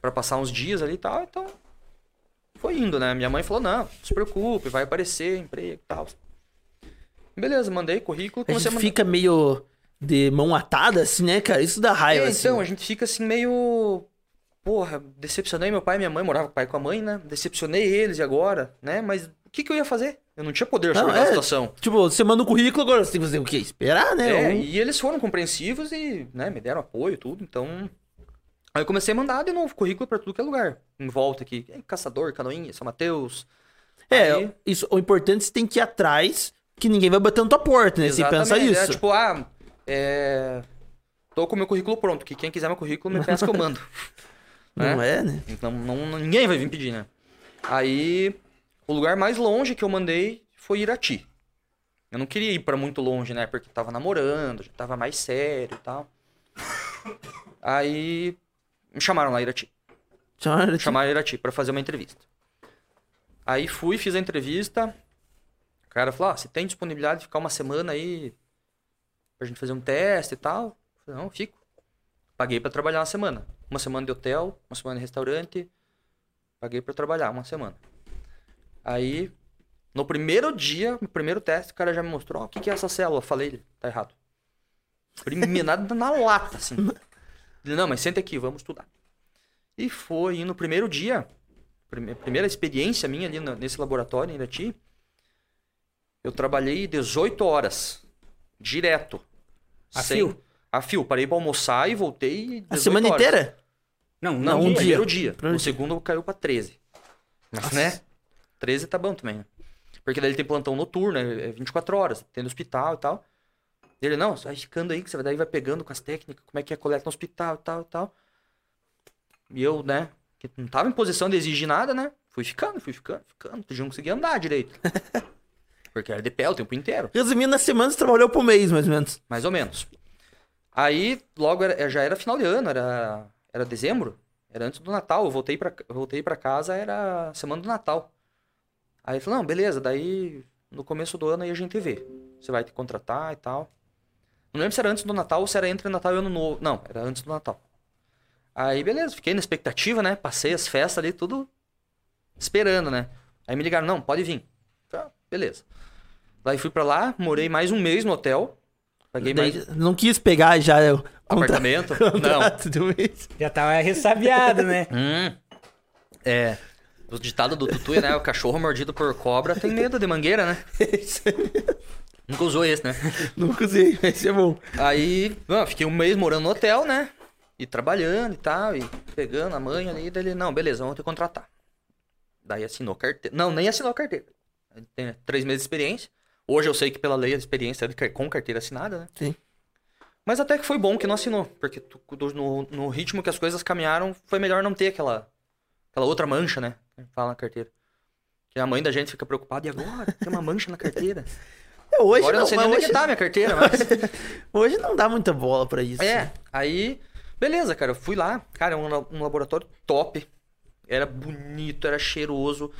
Pra passar uns dias ali e tal. Então, foi indo, né? Minha mãe falou, não, não se preocupe, vai aparecer emprego e tal. Beleza, mandei currículo, A a gente mandar. fica meio de mão atada, assim, né, cara? Isso dá raiva, É, assim. então, a gente fica assim meio. Porra, decepcionei meu pai e minha mãe, morava com o pai e com a mãe, né? Decepcionei eles e agora, né? Mas o que, que eu ia fazer? Eu não tinha poder sobre Não, é, situação. Tipo, você manda um currículo, agora você tem que fazer o quê? Esperar, né? É, Um- e eles foram compreensivos e, né, me deram apoio e tudo, então. Aí eu comecei a mandar de novo currículo pra tudo que é lugar. Em volta aqui. Caçador, Canoinha, São Mateus. É, Aí- isso, o importante é você tem que ir atrás, que ninguém vai bater na tua porta, né? Você pensa Exatamente, isso. É, tipo, ah, é... Tô com o meu currículo pronto, que quem quiser meu currículo me peça que eu mando. [laughs] Não é, né? Então não, ninguém vai vir pedir, né? Aí, o lugar mais longe que eu mandei foi Irati. Eu não queria ir pra muito longe, né? Porque tava namorando, já tava mais sério e tal. Aí, me chamaram lá, Irati. Chamaram Chamaram Irati pra fazer uma entrevista. Aí fui, fiz a entrevista. O cara falou: ah, você tem disponibilidade de ficar uma semana aí pra gente fazer um teste e tal? Eu falei, não, fico. Paguei pra trabalhar uma semana. Uma semana de hotel, uma semana de restaurante. Paguei pra trabalhar uma semana. Aí, no primeiro dia, no primeiro teste, o cara já me mostrou: ó, o que, que é essa célula? Falei, tá errado. Priminado [laughs] na lata, assim. Ele, não, mas senta aqui, vamos estudar. E foi, e no primeiro dia, prime- primeira experiência minha ali nesse laboratório em Irati, eu trabalhei 18 horas, direto. A sem- fio? A fio. Parei pra almoçar e voltei 18 A semana horas. inteira? Não, Não, não, um dia. primeiro dia. Primeiro O dia. segundo caiu pra 13. Mas, né? 13 tá bom também, né? Porque daí ele tem plantão noturno, é é 24 horas, tem no hospital e tal. Ele, não, vai ficando aí, que você daí vai pegando com as técnicas, como é que é a coleta no hospital e tal e tal. E eu, né, que não tava em posição de exigir nada, né? Fui ficando, fui ficando, ficando. Já não conseguia andar direito. [laughs] Porque era de pé o tempo inteiro. Resumindo, na semana você trabalhou por mês, mais ou menos. Mais ou menos. Aí, logo, era- já era final de ano, era, era dezembro. Era antes do Natal. Eu voltei pra, voltei pra casa, era semana do Natal. Aí falou, não, beleza, daí no começo do ano aí a gente vê. Você vai te contratar e tal. Não lembro se era antes do Natal ou se era entre Natal e Ano Novo. Não, era antes do Natal. Aí, beleza, fiquei na expectativa, né? Passei as festas ali, tudo esperando, né? Aí me ligaram, não, pode vir. Tá, beleza. Daí fui pra lá, morei mais um mês no hotel. Paguei Daí, mais Não quis pegar já o contra- apartamento. [laughs] Não. contrato [laughs] do mês. Já tava ressabiado, né? [laughs] Hum. É. O ditado do Tutu, né? O cachorro mordido por cobra tem medo de mangueira, né? Isso aí, Nunca usou esse, né? Nunca usei, mas é bom. Aí, não, fiquei um mês morando no hotel, né? E trabalhando e tal, e pegando a mãe ali, daí ele, não, beleza, vamos te contratar. Daí assinou carteira. Não, nem assinou carteira. Ele Tem três meses de experiência. Hoje eu sei que pela lei a experiência é com carteira assinada, né? Sim. Mas até que foi bom que não assinou, porque no, no ritmo que as coisas caminharam, foi melhor não ter aquela, aquela outra mancha, né? Fala na carteira. Que a mãe da gente fica preocupada, e agora? Tem uma mancha na carteira. [laughs] É, Hoje agora eu não, não sei nem onde é hoje, que tá minha carteira, mas... [laughs] hoje não dá muita bola pra isso. É, aí, beleza, cara, eu fui lá, cara, um, um laboratório top, era bonito, era cheiroso,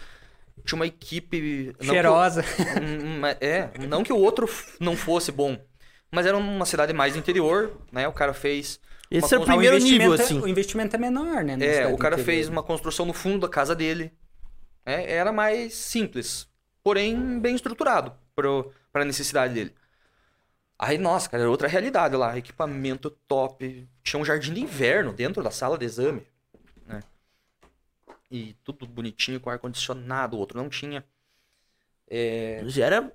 tinha uma equipe... não que o- Cheirosa. [laughs] um- um- é, não que o outro não fosse bom, mas era uma cidade mais interior, né, o cara fez... Esse é o primeiro investimento nível, é- assim. O investimento é menor, né? É, o cara interior. fez uma construção no fundo da casa dele, é, era mais simples, porém bem estruturado para a necessidade dele. Aí, nossa, cara, era outra realidade lá. Equipamento top. Tinha um jardim de inverno dentro da sala de exame. E tudo bonitinho, com ar-condicionado. O outro não tinha. É, Já era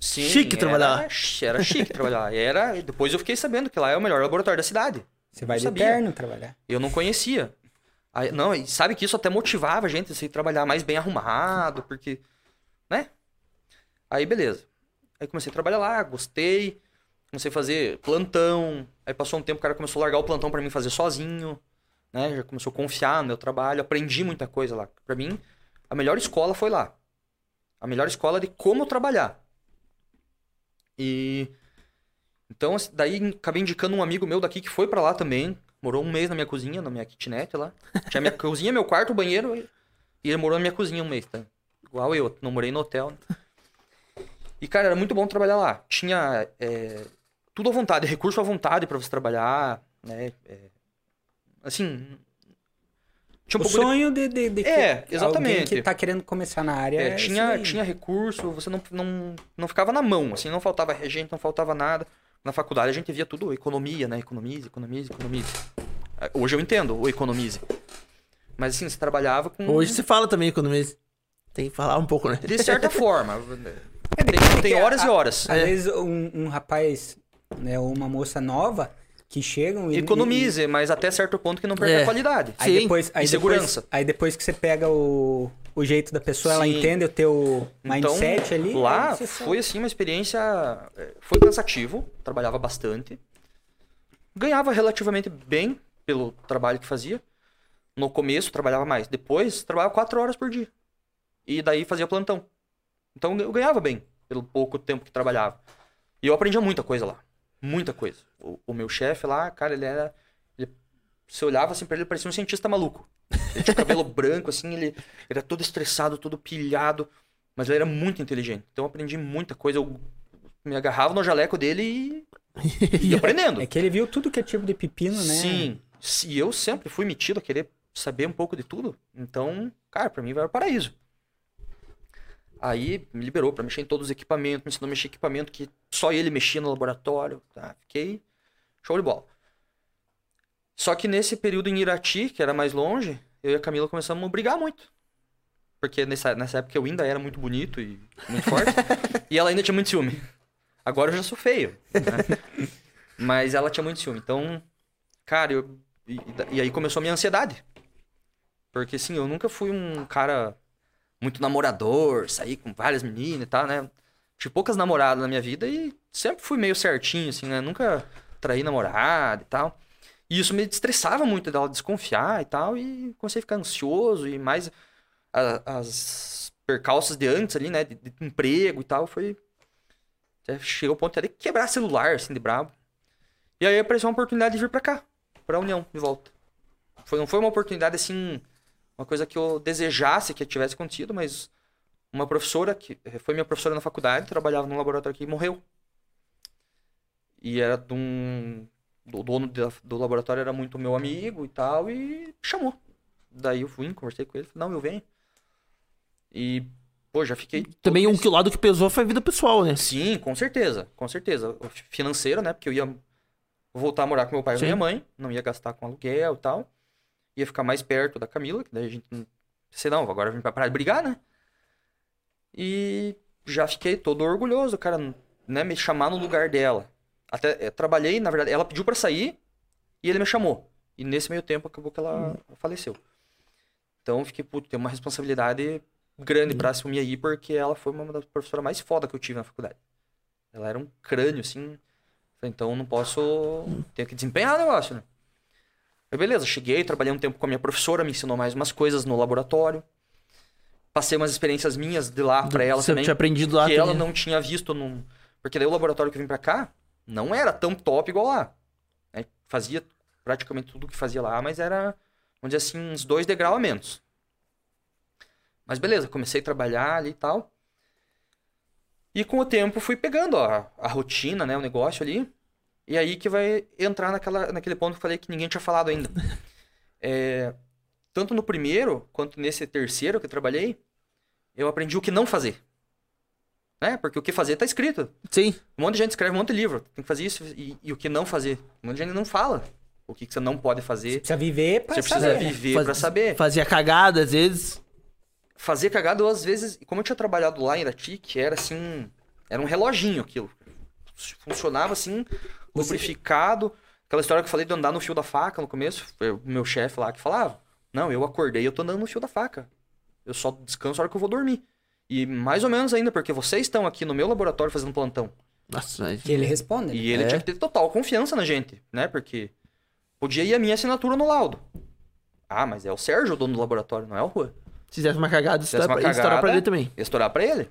sim, Chique era- trabalhar. Era chique [laughs] trabalhar. Era, depois eu fiquei sabendo que lá é o melhor laboratório da cidade. Você vai não de sabia. terno trabalhar. Eu não conhecia. Aí, não, e sabe que isso até motivava a gente a se trabalhar mais bem arrumado, porque. Né? Aí, beleza. Aí comecei a trabalhar lá, gostei. Comecei a fazer plantão. Aí passou um tempo, o cara começou a largar o plantão pra mim fazer sozinho. Né? Já começou a confiar no meu trabalho. Aprendi muita coisa lá. Pra mim, a melhor escola foi lá. A melhor escola de como trabalhar. E. Então, assim, daí acabei indicando um amigo meu daqui que foi pra lá também. Morou um mês na minha cozinha, na minha kitnet lá. Tinha minha [laughs] cozinha, meu quarto, banheiro. E ele morou na minha cozinha um mês, tá? Igual eu, não morei no hotel. né? E, cara, era muito bom trabalhar lá. Tinha é, tudo à vontade, recurso à vontade pra você trabalhar, né? É, assim. Tinha um o pouco de- sonho de, de, de que É, alguém exatamente. que tá querendo começar na área. É, é tinha, tinha recurso, você não, não, não ficava na mão, assim, não faltava regente, não faltava nada. Na faculdade a gente via tudo economia, né? Economize, economize, economize. Ah, Hoje eu entendo o economize. Mas assim, você trabalhava com. Hoje você fala também economia. Tem que falar um pouco, né? De certa [laughs] forma. É, Tem, tem que horas a- e horas. Às vezes um, um rapaz, né, ou uma moça nova, que chegam e. Economize, mas até certo ponto que não perca É. a qualidade. Aí Sim. depois, aí E segurança. Depois, aí depois que você pega o, o jeito da pessoa, ela Sim. entende o teu Então, mindset ali. lá foi assim uma experiência. eh, Foi cansativo, trabalhava bastante. Ganhava relativamente bem pelo trabalho que fazia. No começo trabalhava mais. Depois trabalhava quatro horas por dia. E daí fazia plantão. Então eu ganhava bem pelo pouco tempo que trabalhava. E eu aprendia muita coisa lá. Muita coisa. O, o meu chefe lá, cara, ele era. Ele, você olhava assim pra ele, ele parecia um cientista maluco. Ele tinha cabelo [laughs] branco, assim, ele era todo estressado, todo pilhado. Mas ele era muito inteligente. Então eu aprendi muita coisa. Eu me agarrava no jaleco dele e ia [laughs] aprendendo. É que ele viu tudo que é tipo de pepino, né? Sim. E eu sempre fui metido a querer saber um pouco de tudo. Então, cara, pra mim era o paraíso. Aí me liberou pra mexer em todos os equipamentos, me ensinou a mexer em equipamento que só ele mexia no laboratório. Tá? Fiquei show de bola. Só que nesse período em Irati, que era mais longe, eu e a Camila começamos a brigar muito. Porque nessa, nessa época eu ainda era muito bonito e muito forte. [laughs] e ela ainda tinha muito ciúme. Agora eu já sou feio. né? [laughs] Mas ela tinha muito ciúme. Então, cara, eu. E, e aí começou a minha ansiedade. Porque, assim, eu nunca fui um cara muito namorador, sair com várias meninas e tal, né? Tive poucas namoradas na minha vida e sempre fui meio certinho, assim, né? Nunca traí namorada e tal. E isso me estressava muito dela desconfiar e tal. E comecei a ficar ansioso e mais a- as percalços de antes ali, né? De, de emprego e tal. Foi. Chegou ao ponto de quebrar celular, assim, de brabo. E aí apareceu uma oportunidade de vir pra cá, pra União, de volta. Foi, não foi uma oportunidade assim, uma coisa que eu desejasse que tivesse acontecido, mas uma professora, que foi minha professora na faculdade, trabalhava num laboratório aqui e morreu. E era de um. O dono do laboratório era muito meu amigo e tal, e chamou. Daí eu fui, conversei com ele, falei, não, eu venho. E, pô, já fiquei. Também um que lado que pesou foi a vida pessoal, né? Sim, com certeza, com certeza. O Financeiro, né? Porque eu ia voltar a morar com meu pai e minha mãe, não ia gastar com aluguel e tal. Ia ficar mais perto da Camila, que daí a gente não. Sei não, agora a gente vai parar de brigar, né? E já fiquei todo orgulhoso, cara, né? Me chamar no lugar dela. Até eh, trabalhei, na verdade, ela pediu pra sair e ele me chamou. E nesse meio tempo acabou que ela faleceu. Então fiquei, puto, tem uma responsabilidade grande pra assumir aí, porque ela foi uma das professoras mais foda que eu tive na faculdade. Ela era um crânio, assim. Então não posso. Tenho que desempenhar o negócio, né? Aí beleza, cheguei, trabalhei um tempo com a minha professora, me ensinou mais umas coisas no laboratório. Passei umas experiências minhas de lá pra ela Você também. tinha aprendido lá que ela não tinha visto num. Porque daí o laboratório que eu vim pra cá não era tão top igual lá. né? Fazia praticamente tudo que fazia lá, mas era, vamos dizer assim, uns dois degraus a menos. Mas beleza, comecei a trabalhar ali e tal. E com o tempo fui pegando ó, a rotina, né, o negócio ali. E aí que vai entrar naquela, naquele ponto que eu falei que ninguém tinha falado ainda. [laughs] É, tanto no primeiro quanto nesse terceiro que eu trabalhei, eu aprendi o que não fazer. Né? Porque o que fazer tá escrito. Sim. Um monte de gente escreve um monte de livro. Tem que fazer isso e, e o que não fazer. Um monte de gente não fala. O que, que você não pode fazer. Precisa viver pra Você precisa saber. né? viver Faz- pra saber. Fazia cagada, às vezes. Fazer cagada, eu, às vezes, como eu tinha trabalhado lá em Irati, que era assim, era um reloginho aquilo. Funcionava assim, lubrificado. Aquela história que eu falei de andar no fio da faca no começo, foi o meu chefe lá que falava. Não, eu acordei, eu tô andando no fio da faca. Eu só descanso a hora que eu vou dormir. E mais ou menos ainda, porque vocês estão aqui no meu laboratório fazendo plantão. Nossa. Que ele responde. né? E ele É. tinha que ter total confiança na gente, né? Porque podia ir a minha assinatura no laudo. Ah, mas é o Sérgio o dono do laboratório, não é o Juan. Se fizesse uma cagada, fizesse uma pra, estourar pra ele também. Estourar pra ele.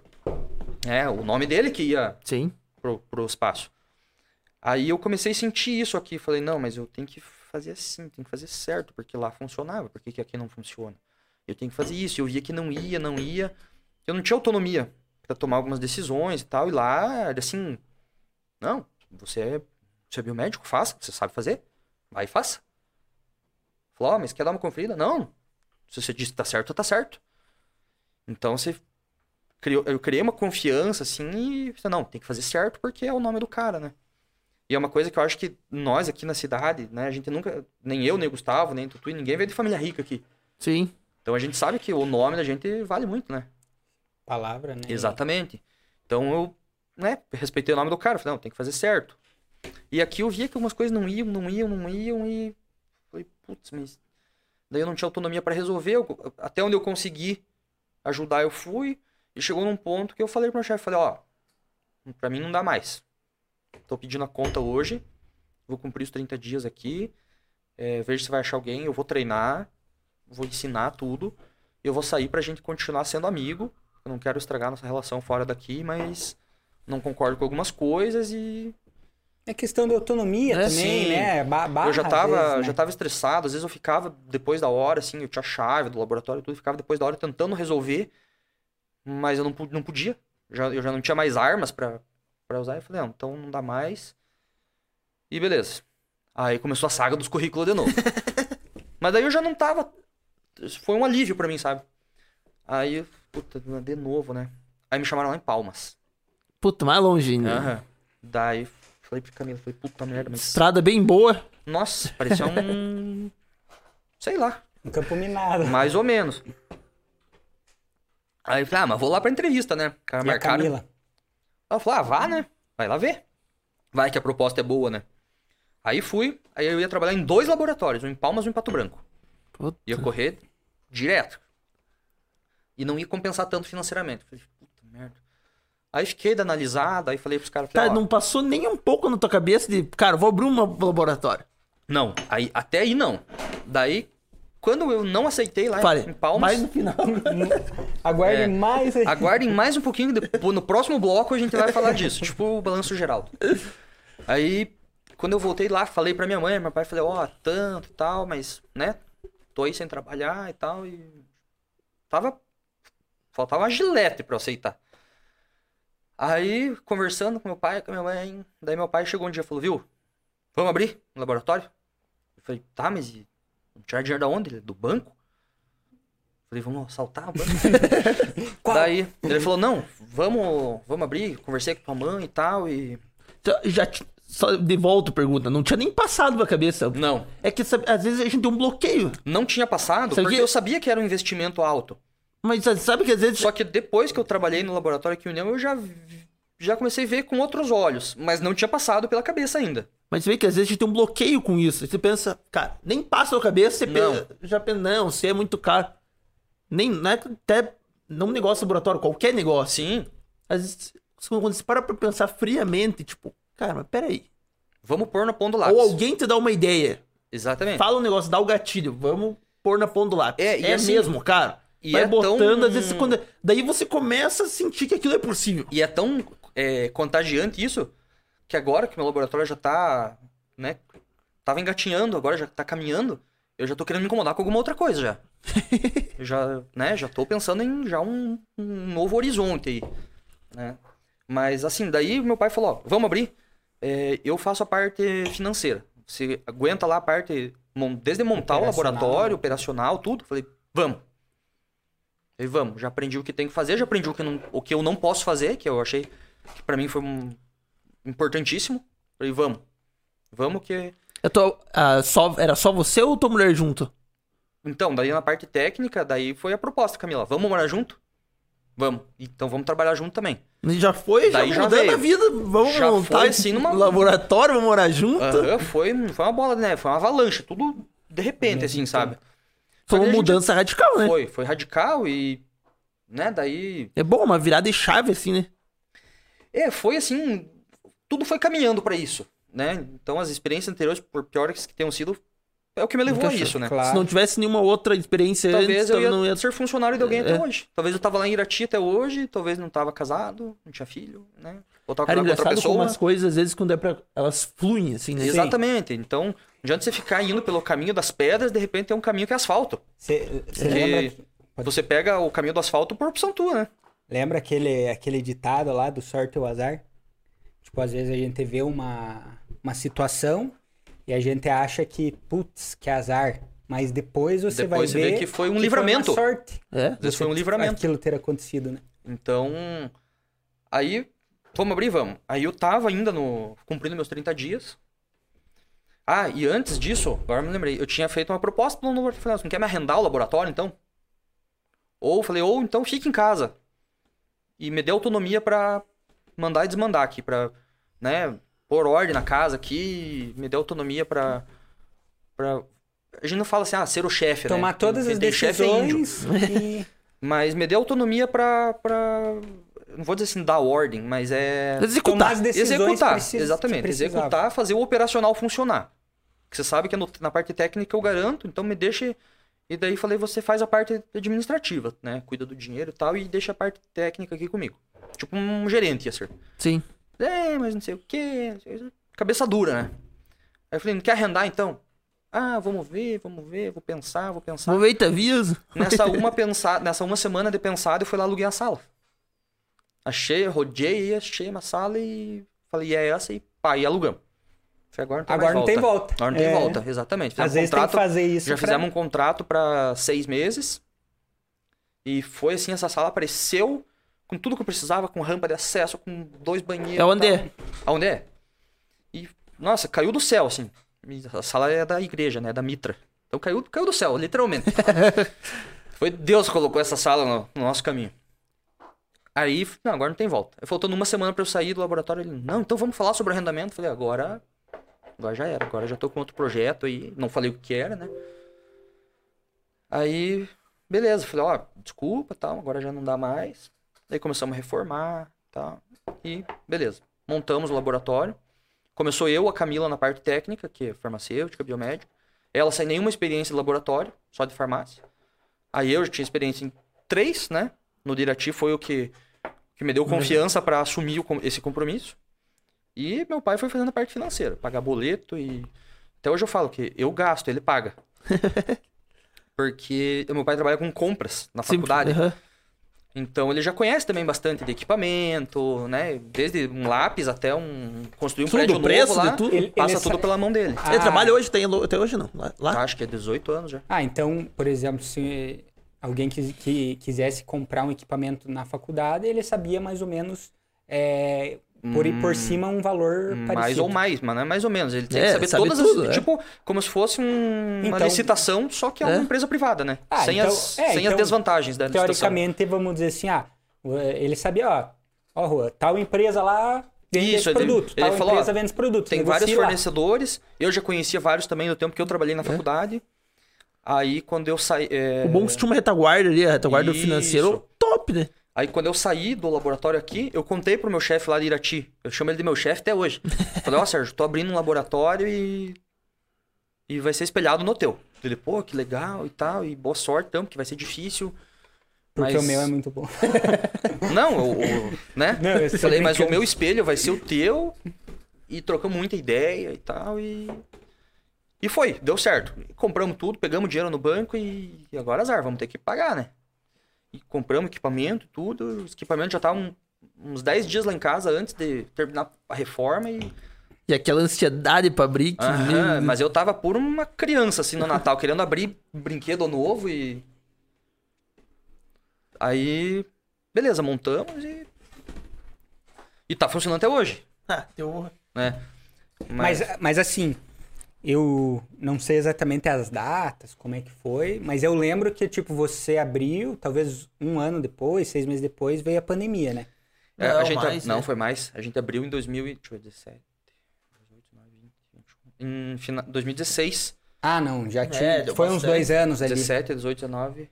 É, o nome dele que ia Sim. Pro, pro espaço. Aí eu comecei a sentir isso aqui. Falei, não, mas eu tenho que fazer assim, tenho que fazer certo, porque lá funcionava, por que aqui não funciona? Eu tenho que fazer isso. Eu via que não ia, não ia. Eu não tinha autonomia pra tomar algumas decisões e tal. E lá, era assim, não, você é, você é biomédico, faça, você sabe fazer, vai e faça. Falou, ó, mas quer dar uma conferida? Não. Se você disse que tá certo, tá certo. Então você criou, eu criei uma confiança assim e falei, não, tem que fazer certo porque é o nome do cara, né? E é uma coisa que eu acho que nós aqui na cidade, né, a gente nunca, nem eu, nem o Gustavo, nem o Tutu, ninguém veio de família rica aqui. Sim. Então a gente sabe que o nome da gente vale muito, né? Palavra, né? Exatamente. Então eu, né, respeitei o nome do cara, falei, não, tem que fazer certo. E aqui eu via que algumas coisas não iam, não iam, não iam e falei, putz, mas daí eu não tinha autonomia para resolver, eu- até onde eu consegui ajudar eu fui e chegou num ponto que eu falei pro meu chefe, falei, ó, pra mim não dá mais. Tô pedindo a conta hoje, vou cumprir os 30 dias aqui, é, vejo se vai achar alguém, eu vou treinar, vou ensinar tudo, e eu vou sair pra gente continuar sendo amigo. Eu não quero estragar nossa relação fora daqui, mas não concordo com algumas coisas e É questão de autonomia É, também, sim. né? Ba barra, eu já tava, vezes, né? já tava estressado, às vezes eu ficava depois da hora, assim, eu tinha a chave do laboratório e tudo, ficava depois da hora tentando resolver, mas eu não, não podia. Já, eu já não tinha mais armas pra, pra usar. Eu falei, não, então não dá mais. E beleza. Aí começou a saga dos currículos de novo. [laughs] mas daí eu já não tava. Foi um alívio pra mim, sabe? Aí, puta, de novo, né? Aí me chamaram lá em Palmas. Puta, mais longe ainda. Aham. Daí falei pra Camila, falei, puta merda, mas. Estrada bem boa. Nossa, parecia um. [laughs] Sei lá, Um campo minado. mais ou menos. Aí eu falei, ah, mas vou lá pra entrevista, né? Cara, E a marcaram. Camila? Ela falou, ah, vá, né? Vai lá ver. Vai que a proposta é boa, né? Aí fui, aí eu ia trabalhar em dois laboratórios, um em Palmas e um em Pato Branco. Puta. Ia correr direto. E não ia compensar tanto financeiramente. Falei, puta merda. Aí fiquei da analisada, aí falei pros caras, Tá, ó, não passou nem um pouco na tua cabeça de, cara, vou abrir um laboratório. não, aí, até aí não. Daí, quando eu não aceitei lá Falei, em Palmas, mas no final. [laughs] Aguarde É. mais. Aguardem mais um pouquinho. depois- No próximo bloco a gente vai falar disso. [laughs] tipo o balanço geral. Aí, quando eu voltei lá, falei pra minha mãe, meu pai, falei, ó, tanto e tal, mas, né? Tô aí sem trabalhar e tal. E. Tava. Faltava uma gilete pra eu aceitar. Aí, conversando com meu pai, com a minha mãe, daí meu pai chegou um dia e falou, viu? Vamos abrir um laboratório? Eu falei, tá, mas e... tirar dinheiro da onde? Ele, Do banco? Falei, vamos assaltar o banco? [laughs] Daí ele falou, não, vamos, vamos abrir, conversei com tua mãe e tal, e. Já, t- só de volta a pergunta, não tinha nem passado pela cabeça. Não. É que às vezes a gente tem um bloqueio. Não tinha passado, Sabe porque que- eu sabia que era um investimento alto. Mas sabe que às vezes. Só que depois que eu trabalhei no laboratório aqui em União, eu já, já comecei a ver com outros olhos, mas não tinha passado pela cabeça ainda. Mas você vê que às vezes a gente tem um bloqueio com isso. Você pensa, cara, nem passa na cabeça, você Não. pensa, já pensa, não, você é muito caro. Nem, não é até. Não um negócio laboratório, qualquer negócio. Sim, Às vezes, quando você para pra pensar friamente, tipo, cara, mas peraí. vamos pôr na ponta do lápis. Ou alguém te dá uma ideia, Exatamente. fala um negócio, dá o gatilho, vamos pôr na ponta do lápis. É, É, assim, mesmo, cara. e Vai é tão- botando, às vezes, quando... daí você começa a sentir que aquilo é possível. E é tão é, contagiante isso, que agora que meu laboratório já tá, né, tava engatinhando, agora já tá caminhando, eu já tô querendo me incomodar com alguma outra coisa já. [laughs] Já, né, já tô pensando em já um, um novo horizonte aí, né. Mas assim, daí meu pai falou, ó, vamos abrir, É, eu faço a parte financeira. Você aguenta lá a parte, desde montar o laboratório, operacional, tudo. Falei, vamos. Falei, vamos, já aprendi o que tem que fazer, já aprendi o que, não, o que eu não posso fazer, que eu achei que pra mim foi um, importantíssimo. Falei, vamos. Vamos que. Eu tô, ah, só, era só você ou tua mulher junto? Então, daí na parte técnica, daí foi a proposta, Camila. Vamos morar junto? Vamos. Então vamos trabalhar junto também. Já foi, já Daí já mudando veio. a vida. Vamos Já montar foi, assim, numa- laboratório, vamos morar junto. Foi, foi uma bola, né? Foi uma avalanche, tudo de repente, assim, sabe? Foi uma Daí a gente- mudança radical, né? Foi, foi radical e. Né, daí. É bom, uma virada de chave, assim, né? É, foi assim. Tudo foi caminhando pra isso, né? Então as experiências anteriores, por piores que tenham sido, é o que me levou a Nunca isso, né? Claro. Se não tivesse nenhuma outra experiência Talvez antes, eu ia, não ia... ser funcionário de alguém É. até hoje. Talvez eu tava lá em Irati até hoje, talvez não tava casado, não tinha filho, né? Ou tava Cara, com outra engraçado como pessoa. as coisas, às vezes, quando é pra... Elas fluem, assim, né? Exatamente. Então, não adianta você ficar indo pelo caminho das pedras, de repente tem um caminho que é asfalto. Você lembra, você pega o caminho do asfalto por opção tua, né? Lembra aquele, aquele ditado lá do sorte ou azar? Tipo, às vezes a gente vê uma, uma situação e a gente acha que, putz, que azar. Mas depois você Depois vai você ver vê que foi um uma livramento. sorte. É? Às vezes foi um livramento. Aquilo ter acontecido, né? Então, aí, vamos abrir, vamos. Aí eu tava ainda no, cumprindo meus 30 dias. Ah, e antes disso, agora eu me lembrei, eu tinha feito uma proposta pro laboratório. Falei, "Ah, você não quer me arrendar o laboratório, então? Ou, falei, ou então fique em casa. E me dê autonomia pra mandar e desmandar aqui, pra, né, pôr ordem na casa aqui, me deu autonomia pra. pra... A gente não fala assim, ah, ser o chefe, né? Tomar todas Quem as chefe é decisões [laughs] e... Mas me deu autonomia pra, pra. Não vou dizer assim, dar ordem, mas é. tomar Executar. as decisões Executar, exatamente. Executar, fazer o operacional funcionar. Que você sabe que é no- na parte técnica eu garanto, então me deixa. E daí falei, você faz a parte administrativa, né? Cuida do dinheiro e tal, e deixa a parte técnica aqui comigo. Tipo um gerente ia ser. Sim. É, mas não sei o quê. Cabeça dura, né? Aí eu falei, não quer arrendar então? Ah, vamos ver, vamos ver, vou pensar, vou pensar. Aproveita, avisa. Nessa [laughs] uma pensar, nessa uma semana de pensado, eu fui lá aluguei a sala. Achei, rodei, achei uma sala e falei, é essa e pá, e alugamos. Falei, agora não tem, Agora não tem volta. Agora não tem É. volta, exatamente. Fizemos Às vezes tem contrato, que fazer isso. já pra- fizemos um contrato para seis meses. E foi assim, essa sala apareceu com tudo que eu precisava, com rampa de acesso, com dois banheiros. É onde é? Aonde é? E, nossa, caiu do céu, assim. A sala é da igreja, né? Da Mitra. Então caiu, caiu do céu, literalmente. [laughs] Foi Deus que colocou essa sala no, no nosso caminho. Aí, não, agora não tem volta. Aí faltando uma semana pra eu sair do laboratório. Ele, não, então vamos falar sobre arrendamento. Falei, agora. Agora já era. Agora já tô com outro projeto aí. Não falei o que era, né? Aí, beleza. Falei, ó, desculpa, tal. Agora já não dá mais. Aí começamos a reformar, tal. E, beleza. Montamos o laboratório. Começou eu, a Camila na parte técnica, que é farmacêutica, biomédica. Ela sem nenhuma experiência de laboratório, só de farmácia. Aí eu já tinha experiência em três, né? No Dirati foi o que, que me deu confiança para assumir o esse compromisso. E meu pai foi fazendo a parte financeira, pagar boleto e. Até hoje eu falo que eu gasto, ele paga. [laughs] Porque meu pai trabalha com compras na Sim, faculdade. aham. Então ele já conhece também bastante de equipamento, né? Desde um lápis até um. construir um Tudo, prédio preço novo lá. de tudo. Ele- Passa ele tudo sa- pela mão dele. Ah, Ele trabalha hoje, tem, até hoje não. Lá? lá? Acho que é 18 anos já. Ah, então, por exemplo, se alguém que, que quisesse comprar um equipamento na faculdade, ele sabia mais ou menos é, por, por cima um valor parecido. Mais ou mais, mas não é mais ou menos. Ele tem É, que saber sabe todas tudo, as. é. Tipo, como se fosse um- uma Então- licitação, só que é uma É. empresa privada, né? Ah, sem então- as, é, sem então, as desvantagens da licitação. Teoricamente, vamos dizer assim, ah, ele sabia, ó, ó, Rua, tal empresa lá vende Isso, esse ele- produto, ele tal falou, empresa ó, vende esse produto. Tem vários lá. fornecedores. Eu já conhecia vários também no tempo que eu trabalhei É. na faculdade. Aí quando eu saí. é, O bom é que tinha uma retaguarda ali, a retaguarda Isso. financeira, top, né? Aí quando eu saí do laboratório aqui, eu contei pro meu chefe lá de Irati. Eu chamo ele de meu chefe até hoje. [laughs] Falei, ó, Sérgio, tô abrindo um laboratório e. E vai ser espelhado no teu. Ele, pô, que legal e tal. E boa sorte, então, porque vai ser difícil. Porque mas- o meu é muito bom. [laughs] Não, o, o- né? Não, eu Falei, mas o meu espelho vai ser o teu. E trocamos muita ideia e tal. E. E foi, deu certo. Compramos tudo, pegamos dinheiro no banco e, e agora azar, vamos ter que pagar, né? E compramos equipamento, tudo. Os equipamentos já estavam uns 10 dias lá em casa antes de terminar a reforma e. E aquela ansiedade pra abrir. Que Aham, meu- mas eu tava por uma criança assim no Natal, querendo abrir brinquedo novo e. Aí. Beleza, montamos e. E tá funcionando até hoje, Ah, deu... né? Mas, mas assim, eu não sei exatamente as datas, como é que foi, mas eu lembro que, tipo, você abriu, talvez um ano depois, seis meses depois, veio a pandemia, né? É, a Não, gente, mais, não, né? foi mais. A gente abriu em 2000, e- deixa eu ver, 17, 18, 19, 20, 21. Em fina, 2016. Ah, não, já tinha. deu foi uns bastante. dois anos ali. 17, 18, 19,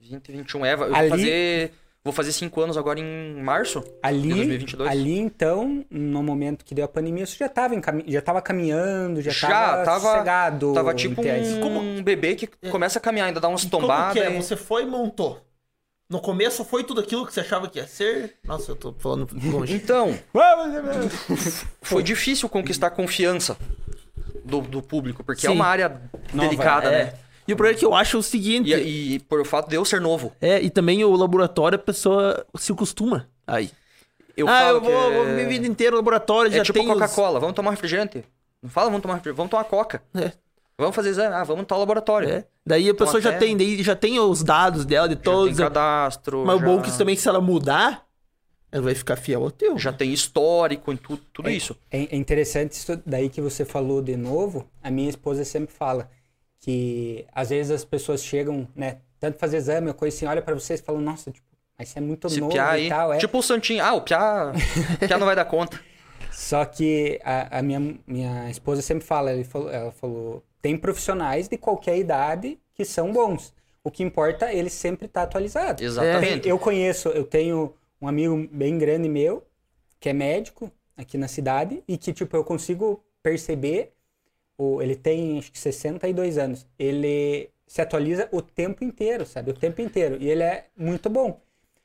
20, 21. É, eu Ali- fazer. Vou fazer 5 anos agora em março de Ali, 2022. ali, então, no momento que deu a pandemia, você já estava já tava caminhando, já estava tava- sossegado. Tava tipo em tese. um bebê que começa a caminhar, ainda dá umas E como tombadas. que é? e- Você foi e montou. No começo foi tudo aquilo que você achava que ia ser. Nossa, eu tô falando longe. Então, [laughs] foi difícil conquistar a confiança do, do público, porque é Sim. uma área Nova, delicada, É. né? E o problema é que eu acho o seguinte. E, e por o fato de eu ser novo. É, e também o laboratório, a pessoa se acostuma aí. Eu ah, falo eu vou, que é... vou minha vida inteira no laboratório, É já tipo tem os- Coca-Cola, vamos tomar refrigerante. Não fala vamos tomar refrigerante, vamos tomar Coca. É. Vamos fazer exame, ah, vamos no tal laboratório. É. Daí a pessoa já até- tem, daí já tem os dados dela de Já todos. tem cadastro, Mas o já, bom é que isso também, se ela mudar, ela vai ficar fiel ao teu. já tem histórico em tudo, tudo isso. É, é interessante isso daí que você falou de novo. A minha esposa sempre fala que às vezes as pessoas chegam, né, tanto fazer exame, ou coisa assim, olha pra vocês e falam, nossa, tipo, mas você é muito Esse novo e aí. tal, é. Tipo o Santinho, ah, o piá, o piá não vai dar conta. [laughs] Só que a, a minha, minha esposa sempre fala, ele falou, ela falou, tem profissionais de qualquer idade que são bons. O que importa é ele sempre estar atualizado. Exatamente. Eu conheço, eu tenho um amigo bem grande meu, que é médico aqui na cidade, e que, tipo, eu consigo perceber, o, ele tem, acho que 62 anos, ele se atualiza o tempo inteiro, sabe? O tempo inteiro. E ele é muito bom.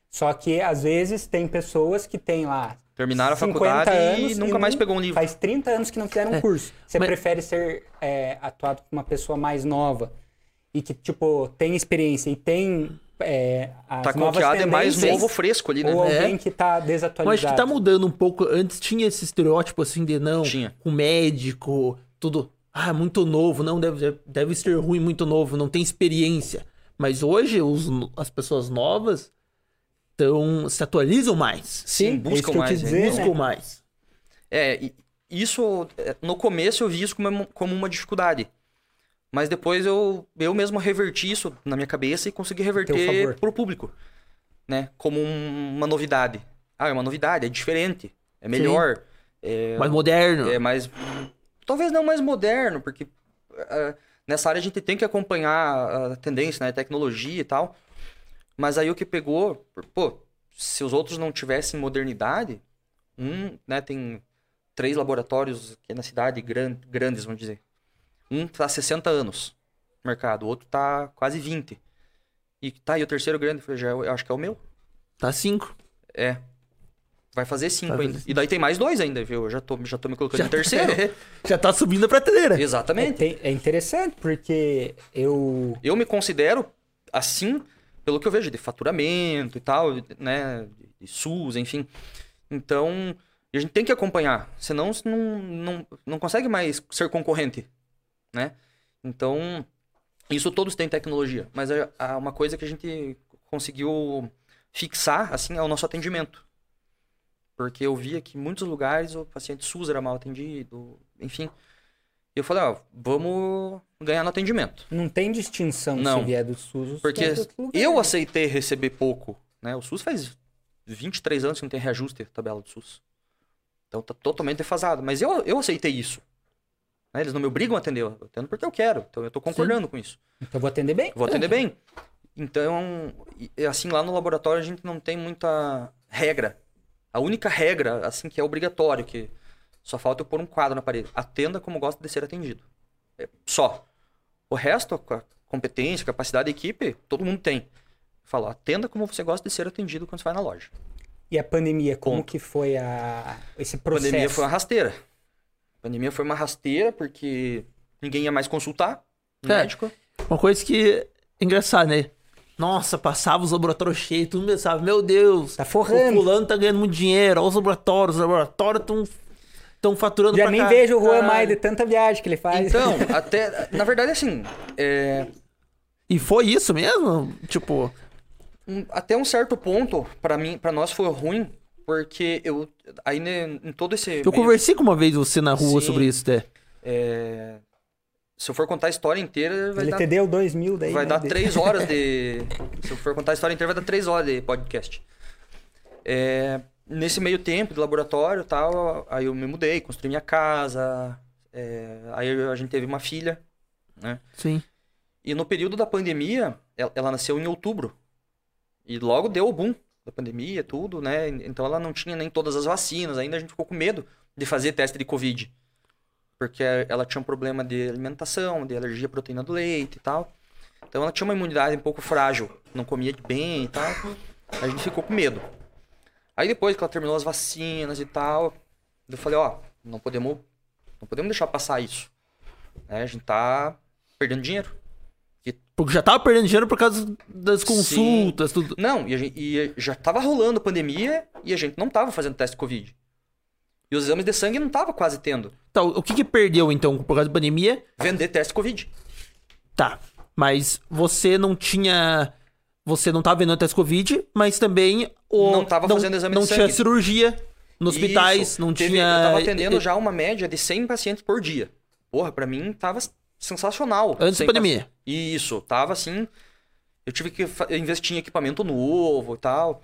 Só que, às vezes, tem pessoas que têm lá Terminaram a 50 faculdade anos e nunca mais não- pegou um livro. Faz 30 anos que não fizeram um É, curso. Você mas- prefere ser é, atuado por uma pessoa mais nova e que, tipo, tem experiência e tem é, as Tá novas confiado, é mais novo, fresco ali, né? Ou É. alguém que tá desatualizado. acho que tá mudando um pouco. Antes tinha esse estereótipo assim de não, Tinha. o médico, tudo. Ah, muito novo, não deve, deve ser ruim, muito novo, não tem experiência. Mas hoje os, as pessoas novas tão, se atualizam mais. Sim, isso buscam mais, né? dizer, buscam né? mais. É, isso, é, no começo eu vi isso como, como uma dificuldade. Mas depois eu, eu mesmo reverti isso na minha cabeça e consegui reverter pro público, né? Como um- uma novidade. Ah, é uma novidade, é diferente, é melhor, é, Mais moderno. é mais... Talvez não mais moderno, porque ah, nessa área a gente tem que acompanhar a tendência, né? Tecnologia e tal. Mas aí o que pegou, pô, se os outros não tivessem modernidade, um, né, tem três laboratórios aqui na cidade gran- grandes, vamos dizer. Um tá há 60 anos no mercado, o outro tá quase 20. E tá, e o terceiro grande, já, eu acho que é o meu. Tá cinco. É. Vai fazer cinco Vai ainda. E daí tem mais dois ainda, viu? Eu já tô, já tô me colocando Já em terceiro. [laughs] Já tá subindo a prateleira. É, Exatamente. tem- é interessante, porque eu. Eu me considero assim, pelo que eu vejo de faturamento e tal, né? De, SUS, enfim. Então, a gente tem que acompanhar, senão você não, não, não consegue mais ser concorrente, né? Então, isso todos têm tecnologia, mas é é uma coisa que a gente conseguiu fixar, assim, é o nosso atendimento. Porque eu via que em muitos lugares o paciente SUS era mal atendido, enfim. E eu falei, ó, vamos ganhar no atendimento. Não tem distinção Não. se vier do SUS Porque eu aceitei receber pouco, né? O SUS faz 23 anos que não tem reajuste a tabela do SUS. Então tá totalmente defasado. Mas eu, eu aceitei isso. né? Eles não me obrigam a atender, eu atendo porque eu quero. Então eu tô concordando com isso. Então eu vou atender bem? Vou atender bem. Então, assim, lá no laboratório a gente não tem muita regra. A única regra, assim, que é obrigatório, que só falta eu pôr um quadro na parede. Atenda como gosta de ser atendido. É só. O resto, com a competência, capacidade da equipe, todo mundo tem. Falo, atenda como você gosta de ser atendido quando você vai na loja. E a pandemia, como Ponto. que foi a... esse A processo? pandemia foi uma rasteira. A pandemia foi uma rasteira porque ninguém ia mais consultar o É. médico. Uma coisa que é engraçada, né? Nossa, passava os laboratórios cheios, mundo pensava, meu Deus, Tá o forrando. fulano tá ganhando muito dinheiro, olha os laboratórios, os laboratórios estão tão faturando Já pra nem cá- vejo o Juan caralho. mais de tanta viagem que ele faz. Então, [laughs] até. Na verdade, assim. é, E foi isso mesmo? Tipo, um- até um certo ponto, pra mim, para nós foi ruim, porque eu. Aí né, em todo esse. eu meio- conversei com uma vez você na rua Sim. sobre isso, até. é, se eu for contar a história inteira, vai ele dar te deu dois mil daí. Vai né, dar três horas de. [laughs] Se eu for contar a história inteira, vai dar três horas de podcast. É, nesse meio tempo de laboratório e tal, aí eu me mudei, construí minha casa. é, aí a gente teve uma filha, né? Sim. E no período da pandemia, ela, ela nasceu em outubro. E logo deu o boom da pandemia, tudo, né? Então ela não tinha nem todas as vacinas, ainda a gente ficou com medo de fazer teste de Covid. Porque ela tinha um problema de alimentação, de alergia à proteína do leite e tal. Então ela tinha uma imunidade um pouco frágil, não comia bem e tal. A gente ficou com medo. Aí depois que ela terminou as vacinas e tal, eu falei, ó, não podemos, não podemos deixar passar isso. Né? A gente tá perdendo dinheiro. Porque já tava perdendo dinheiro por causa das Sim. consultas, tudo. Não, e, gente- e já tava rolando a pandemia e a gente não tava fazendo teste de Covid. E os exames de sangue não tava quase tendo. Tá, o que que perdeu então por causa da pandemia? Vender teste Covid. Tá, mas você não tinha. Você não tava vendo teste Covid, mas também o. Não tava fazendo exame de Não tinha sangue. cirurgia nos hospitais, Isso. não Teve- tinha. Eu tava atendendo já uma média de 100 pacientes por dia. Porra, pra mim tava sensacional. Antes da 100 pandemia. paci- Isso, tava assim. Eu tive que investir em equipamento novo e tal.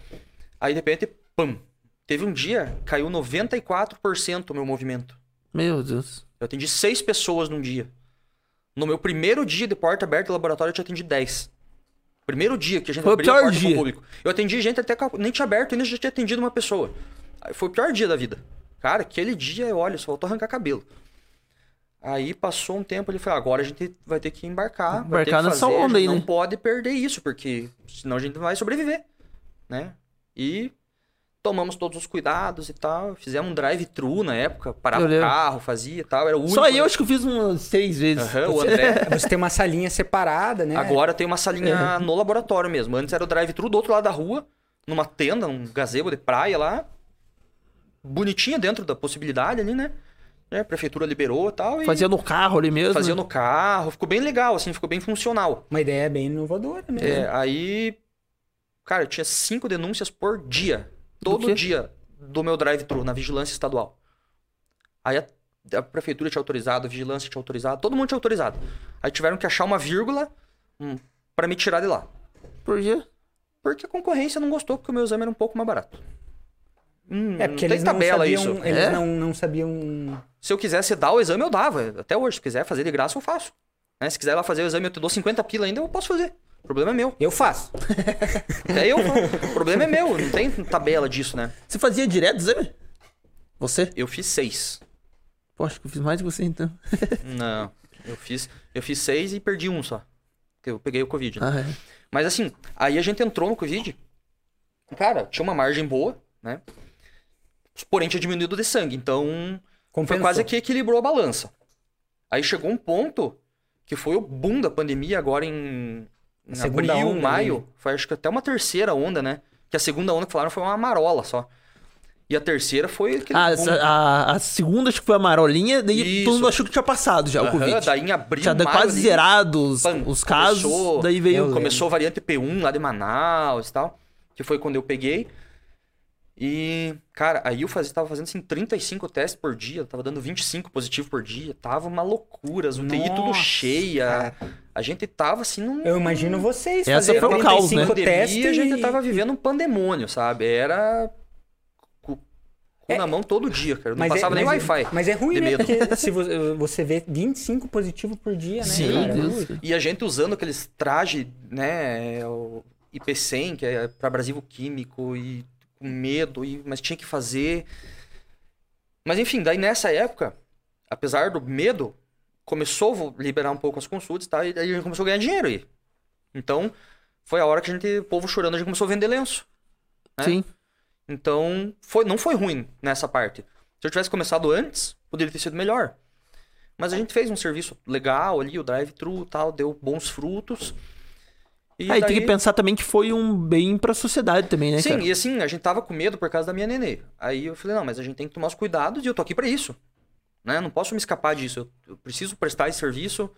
Aí de repente, pum, Teve um dia, caiu 94% o meu movimento. Meu Deus. Eu atendi seis pessoas num dia. No meu primeiro dia de porta aberta do laboratório, eu tinha atendi 10. Primeiro dia que a gente Foi o abria a porta pro dia. público. Eu atendi gente até que nem tinha aberto, ainda já tinha atendido uma pessoa. Foi o pior dia da vida. Cara, aquele dia, eu olho, só faltou arrancar cabelo. Aí passou um tempo, ele falou, agora a gente vai ter que embarcar. Embarcar nessa onda aí, Não né? pode perder isso, porque senão a gente não vai sobreviver, né? E tomamos todos os cuidados e tal. Fizemos um drive-thru na época, parava o carro, fazia e tal. Era o único... Só eu acho que eu fiz umas seis vezes. O André... [laughs] Você tem uma salinha separada, né? Agora tem uma salinha no laboratório mesmo. Antes era o drive-thru do outro lado da rua, numa tenda, um gazebo de praia lá. Bonitinha dentro da possibilidade ali, né? É, A prefeitura liberou e tal. E Fazia no carro ali mesmo. fazia né? no carro. Ficou bem legal, assim, ficou bem funcional. Uma ideia bem inovadora, né? É, aí. Cara, eu tinha cinco denúncias por dia. Todo dia do meu drive-thru na vigilância estadual. Aí a, a prefeitura tinha autorizado, a vigilância tinha autorizado, todo mundo tinha autorizado. Aí tiveram que achar uma vírgula hum, para me tirar de lá. Por quê? Porque a concorrência não gostou, porque o meu exame era um pouco mais barato. Hum, É, porque não eles tem não tabela sabiam, isso. eles É? não, não sabiam... Se eu quisesse dar o exame, eu dava. Até hoje, se quiser fazer de graça, eu faço. Né? Se quiser lá fazer o exame, eu te dou 50 pila ainda, eu posso fazer. O problema é meu. Eu faço. Até [laughs] eu faço. O problema é meu, não tem tabela disso, né? Você fazia direto exame? Você? Eu fiz seis. Pô, acho que eu fiz mais que você então. [laughs] Não, eu fiz, eu fiz seis e perdi um só. Porque Eu peguei o Covid. né? Ah, é. Mas assim, aí a gente entrou no Covid. Cara, tinha uma margem boa, né? Porém, tinha diminuído de sangue. Então, foi Compensou. quase que equilibrou a balança. Aí chegou um ponto que foi o boom da pandemia agora em, em Segunda abril, onda, maio. né? Foi acho que até uma terceira onda, né? Que a segunda onda que falaram foi uma marola só. E a terceira foi aquele Ah, a, a segunda acho que foi a marolinha, daí Isso. todo mundo achou que tinha passado já o Aham, Covid. daí em abril, Tinha maio, quase zerado os, pam, os casos, começou- daí veio... Começou a variante P1 lá de Manaus e tal. Que foi quando eu peguei. E, cara, aí eu fazia, tava fazendo assim 35 testes por dia, tava dando 25 positivo por dia, tava uma loucura, as UTI tudo Nossa, cheia. A gente tava assim num Eu imagino vocês Essa fazer foi o caos, 35 né? pandemia, testes a gente e- tava vivendo um pandemônio, sabe? Era cu, cu É, na mão todo dia, cara. Não Mas é- passava nem é- Wi-Fi. Mas é ruim, de né? Porque se vo- você vê 25 positivo por dia, né? Sim, cara? Deus. Ui. E a gente usando aqueles trajes, né, o IP100, que é para abrasivo químico e com medo, e, mas tinha que fazer. Mas enfim, daí nessa época, apesar do medo, começou a liberar um pouco as consultas, tá? E daí a gente começou a ganhar dinheiro aí. Então, foi a hora que a gente, o povo chorando, a gente começou a vender lenço. né? Sim. Então, foi, não foi ruim nessa parte. Se eu tivesse começado antes, poderia ter sido melhor. Mas a gente fez um serviço legal ali, o drive-thru e tal, deu bons frutos. E Aí tem daí- que pensar também que foi um bem pra sociedade também, né, Sim, cara? e assim, a gente tava com medo por causa da minha nenê. Aí eu falei, não, mas a gente tem que tomar os cuidados e eu tô aqui pra isso. Né? Não posso me escapar disso. Eu, eu preciso prestar esse serviço.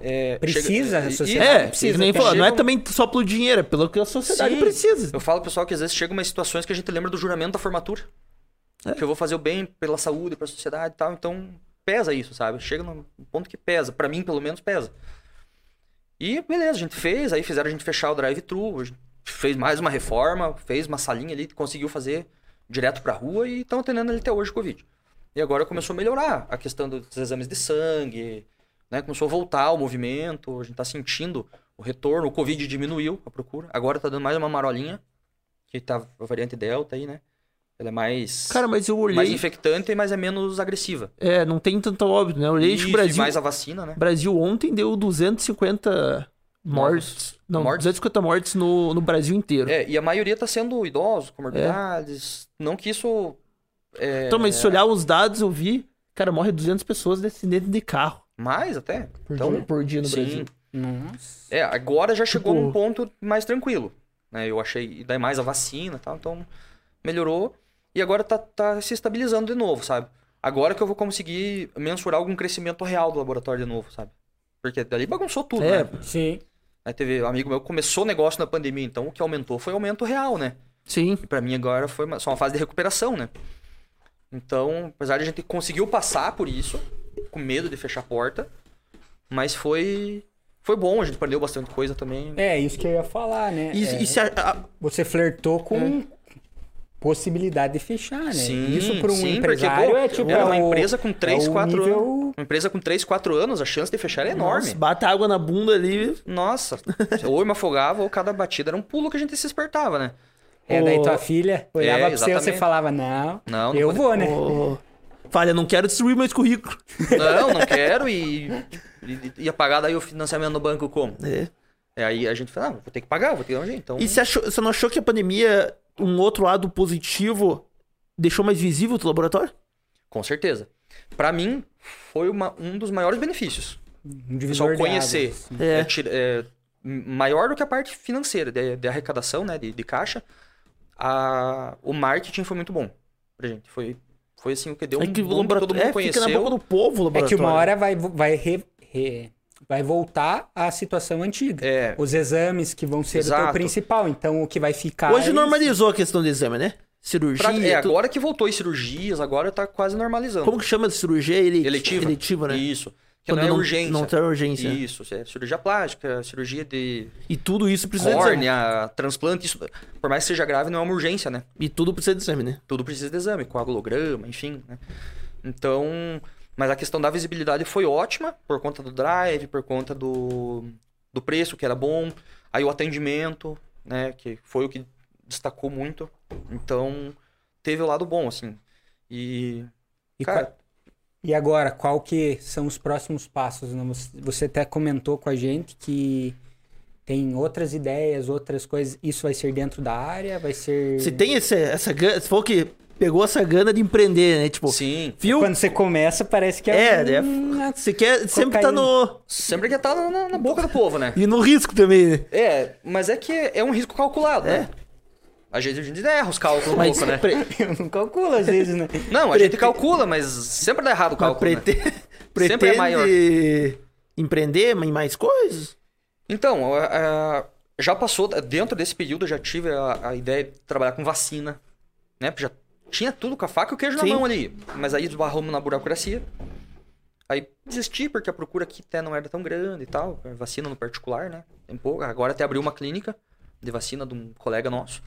É, Precisa, a chega- e- sociedade É, precisa, nem falou, não é Chega também só pelo dinheiro, é pelo que a sociedade Sim. precisa. Eu falo pessoal que às vezes chegam umas situações que a gente lembra do juramento da formatura. É. Que eu vou fazer o bem pela saúde, pela sociedade e tal. Então, pesa isso, sabe? Chega num ponto que pesa. Pra mim, pelo menos, pesa. E beleza, a gente fez. Aí fizeram a gente fechar o drive-thru. a Fez mais uma reforma, fez uma salinha ali, conseguiu fazer direto pra rua e estão atendendo ele até hoje o Covid. E agora começou a melhorar a questão dos exames de sangue, né? Começou a voltar o movimento, a gente tá sentindo o retorno, o Covid diminuiu a procura. Agora tá dando mais uma marolinha, que tá a variante Delta aí, né? Ela é mais, Cara, mas eu mais olhei. infectante, mas é menos agressiva. É, não tem tanto óbito, né? Eu olhei, acho que Isso, o Brasil. mais a vacina, né? Brasil ontem deu 250 mortes. Não, Mortes? 250 mortes no, no Brasil inteiro. É, e a maioria tá sendo idosos, comorbidades. Não que isso. É, Então, mas se olhar os dados, eu vi, cara, morre 200 pessoas desse dentro de carro Mais até. por, Então, dia, por dia no sim. Brasil. Nossa. É, agora já chegou Tipo- num ponto mais tranquilo. Né? Eu achei. E daí mais a vacina e tal, então melhorou. E agora tá, tá se estabilizando de novo, sabe? Agora que eu vou conseguir mensurar algum crescimento real do laboratório de novo, sabe? Porque dali bagunçou tudo, É, né? Sim. Aí teve um amigo meu que começou o negócio na pandemia, então o que aumentou foi aumento real, né? Sim. E pra mim agora foi uma- só uma fase de recuperação, né? Então, apesar de a gente conseguiu passar por isso, com medo de fechar a porta, mas foi foi bom, a gente aprendeu bastante coisa também. É, isso que eu ia falar, né? E, É, e se a- a- Você flertou com, possibilidade de fechar, né? Sim, Isso para um sim, empresário porque, pô, é tipo era uma é o- empresa com 3, é o 4 nível- anos. Uma empresa com 3, 4 anos, a chance de fechar era enorme. Nossa, bata água na bunda ali. Nossa, [laughs] ou eu me afogava, ou cada batida era um pulo que a gente se espertava, né? É, daí tua filha olhava É, pra você e você falava, não, Não, não eu pode- vou, né? Ô, Falha, não quero destruir meus currículos. Não, não quero e, e, e apagar daí o financiamento no banco como? É. É, aí a gente fala, ah, vou ter que pagar, vou ter que dar um jeito. Então, E você, achou, você não achou que a pandemia, um outro lado positivo, deixou mais visível o teu laboratório? com certeza. Pra mim, foi uma- um dos maiores benefícios. Um de conhecer. assim. É. É, é, maior do que a parte financeira, de, de arrecadação, né, de, de caixa. A, o marketing foi muito bom pra gente. Foi, foi assim, o que deu um é que o boom todo mundo é, fica na conheceu. boca do povo o É laboratório. que uma hora vai, vai, re- re- vai voltar à situação antiga. É, Os exames que vão ser o teu Exato. principal. Então, o que vai ficar... Hoje é normalizou a questão do exame, né? Cirurgia. pra- é, tudo. agora que voltou em cirurgias, agora tá quase normalizando. Como que chama de cirurgia ele... Eletiva. Eletiva, né? Isso. Que Quando não é urgência. Não tem urgência. Isso, é cirurgia plástica, cirurgia de E tudo isso precisa de exame. córnea, transplante, isso, por mais que seja grave, não é uma urgência, né? E tudo precisa de exame, né? Tudo precisa de exame, coagulograma, enfim, né? Então, mas a questão da visibilidade foi ótima, por conta do drive, por conta do, do preço, que era bom, aí o atendimento, né, que foi o que destacou muito. Então, teve o lado bom, assim. E, E, cara, e agora, qual que são os próximos passos? né? Você- até comentou com a gente que tem outras ideias, outras coisas. Isso vai ser dentro da área? Vai ser... Você tem esse, essa gana... Você falou que pegou essa gana de empreender, né? Tipo, sim, viu? Quando você começa, parece que É, é, né? um... Você quer sempre tá no... sempre que tá na, na boca do povo, né? E no risco também, né? É, mas é que é um risco calculado, né? Às vezes a gente erra os cálculos um Mas pouco, né? Eu [laughs] não calculo às vezes, né? Não, a Prete- gente calcula, mas sempre dá errado o cálculo, né? prete- [laughs] Sempre é pretende maior. empreender em mais coisas? Então, já passou, dentro desse período eu já tive a, a ideia de trabalhar com vacina, né? Porque já tinha tudo com a faca e o queijo Sim. na mão ali. Mas aí esbarramos na burocracia. Aí desisti, porque a procura aqui até não era tão grande e tal. Vacina no particular, né? Tem pouco. Agora até abriu uma clínica de vacina de um colega nosso.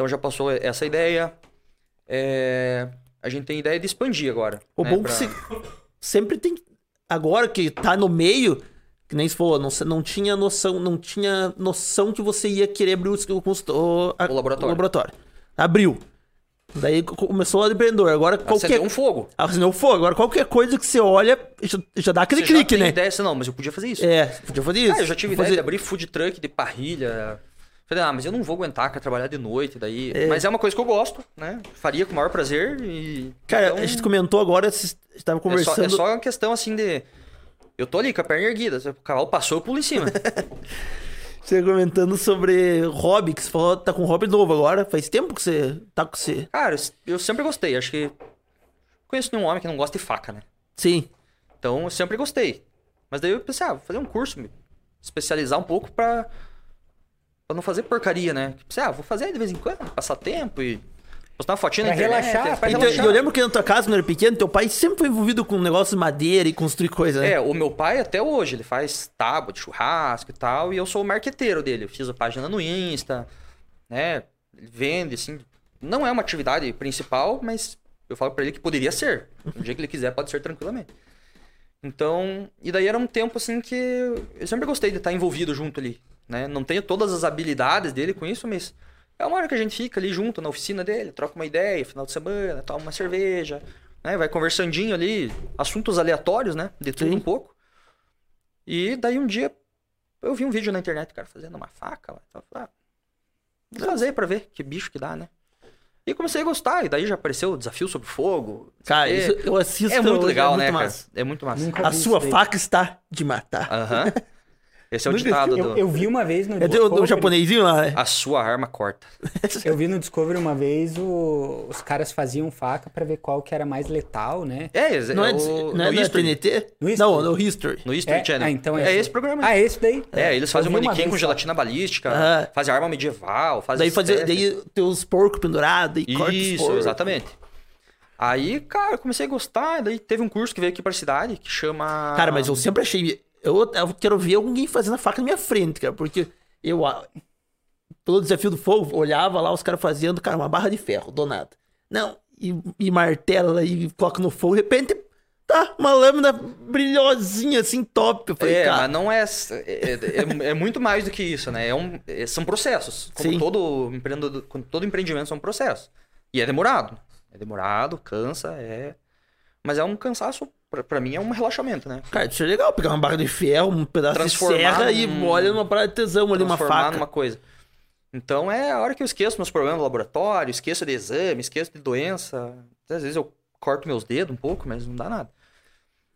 Então já passou essa ideia. É, A gente tem ideia de expandir agora. O né, bom pra- que você sempre tem. Agora que tá no meio, que nem se falou, não, não tinha noção, não tinha noção que você ia querer abrir o, o, consulto- o- a- O laboratório. laboratório. Abriu. Daí co- começou o empreendedor. Agora qualquer. Acendeu um fogo. Acendeu fogo. Agora qualquer coisa que você olha, já, já dá aquele Você já clique, tem né? ideia, não, mas eu podia fazer isso. É, podia fazer isso. Ah, eu já tive ideia de abrir food truck de parrilha. Falei, ah, mas eu não vou aguentar, quero trabalhar de noite, daí. É. Mas é uma coisa que eu gosto, né? Faria com o maior prazer e. Cara, então, a gente comentou agora, estava é, só, conversando. é só uma questão assim de. Eu tô ali com a perna erguida. O cavalo passou, eu pulo em cima. [laughs] Você comentando sobre hobby, que você falou tá com hobby novo agora. Faz tempo que você tá com você. Cara, eu sempre gostei. Acho que. Conheço nenhum homem que não gosta de faca, né? Sim. Então eu sempre gostei. Mas daí eu pensei, ah, vou fazer um curso, me especializar um pouco pra. Pra não fazer porcaria, né? Pensei, ah, vou fazer de vez em quando, passar tempo e. Postar uma fotinha Pra na internet. relaxar, pra E teu- relaxar. eu lembro que na tua casa, quando eu era pequeno, teu pai sempre foi envolvido com negócio de madeira e construir coisa, né? É, o meu pai até hoje, ele faz tábua de churrasco e tal, e eu sou o marqueteiro dele. Eu fiz a página no Insta, né? Ele vende, assim. Não é uma atividade principal, mas eu falo pra ele que poderia ser. [laughs] No dia que ele quiser, pode ser tranquilamente. Então, e daí era um tempo assim que eu sempre gostei de estar envolvido junto ali, né? Não tenho todas as habilidades dele com isso, mas é uma hora que a gente fica ali junto na oficina dele, troca uma ideia, final de semana, toma uma cerveja, né? Vai conversandinho ali, assuntos aleatórios, né? De tudo Sim. um pouco. E daí um dia eu vi um vídeo na internet, cara, fazendo uma faca lá. Eu falei, ah, vou fazer pra ver que bicho que dá, né? E comecei a gostar, e daí já apareceu o desafio sobre fogo. Cara, isso eu assisto. é muito hoje, legal, é muito né, massa. cara? É muito massa. Nunca A sua faca está de matar. Aham. [laughs] Esse é o ditado eu, do. eu vi uma vez no É do, japonesinho lá, né? A sua arma corta. [laughs] Eu vi no Discovery uma vez o- os caras faziam faca pra ver qual que era mais letal, né? É, esse- Não é, o- de- no não é History. TNT? No History? Não, no History. No History É, Channel. ah, então é, é esse programa. Ah, esse daí? É, eles fazem Eu um manequim com só. gelatina balística, Aham. fazem arma medieval, fazem Daí fazia, daí tem os porcos pendurados e corta os Isso, exatamente. Aí, cara, eu comecei a gostar, e daí teve um curso que veio aqui pra cidade que chama. Cara, mas eu sempre achei. Eu, eu quero ver alguém fazendo a faca na minha frente, cara, porque eu. pelo desafio do fogo, olhava lá os caras fazendo, cara, uma barra de ferro, do nada. Não, e, e martela e coloca no fogo, de repente, tá, uma lâmina brilhosinha, assim, top. Eu falei, É, cara, mas não é, é, é- é muito mais do que isso, né? É um, é- são processos. Como Sim. todo, empreendedor, todo empreendimento são processos. E é demorado. É demorado, cansa, é. Mas é um cansaço, pra, pra mim, é um relaxamento, né? cara, isso é legal, pegar uma barra de ferro, um pedaço de serra e num- olha numa parada de tesão ali, uma faca. numa coisa. Então é a hora que eu esqueço meus problemas no laboratório, esqueço de exame, esqueço de doença. Às vezes eu corto meus dedos um pouco, mas não dá nada.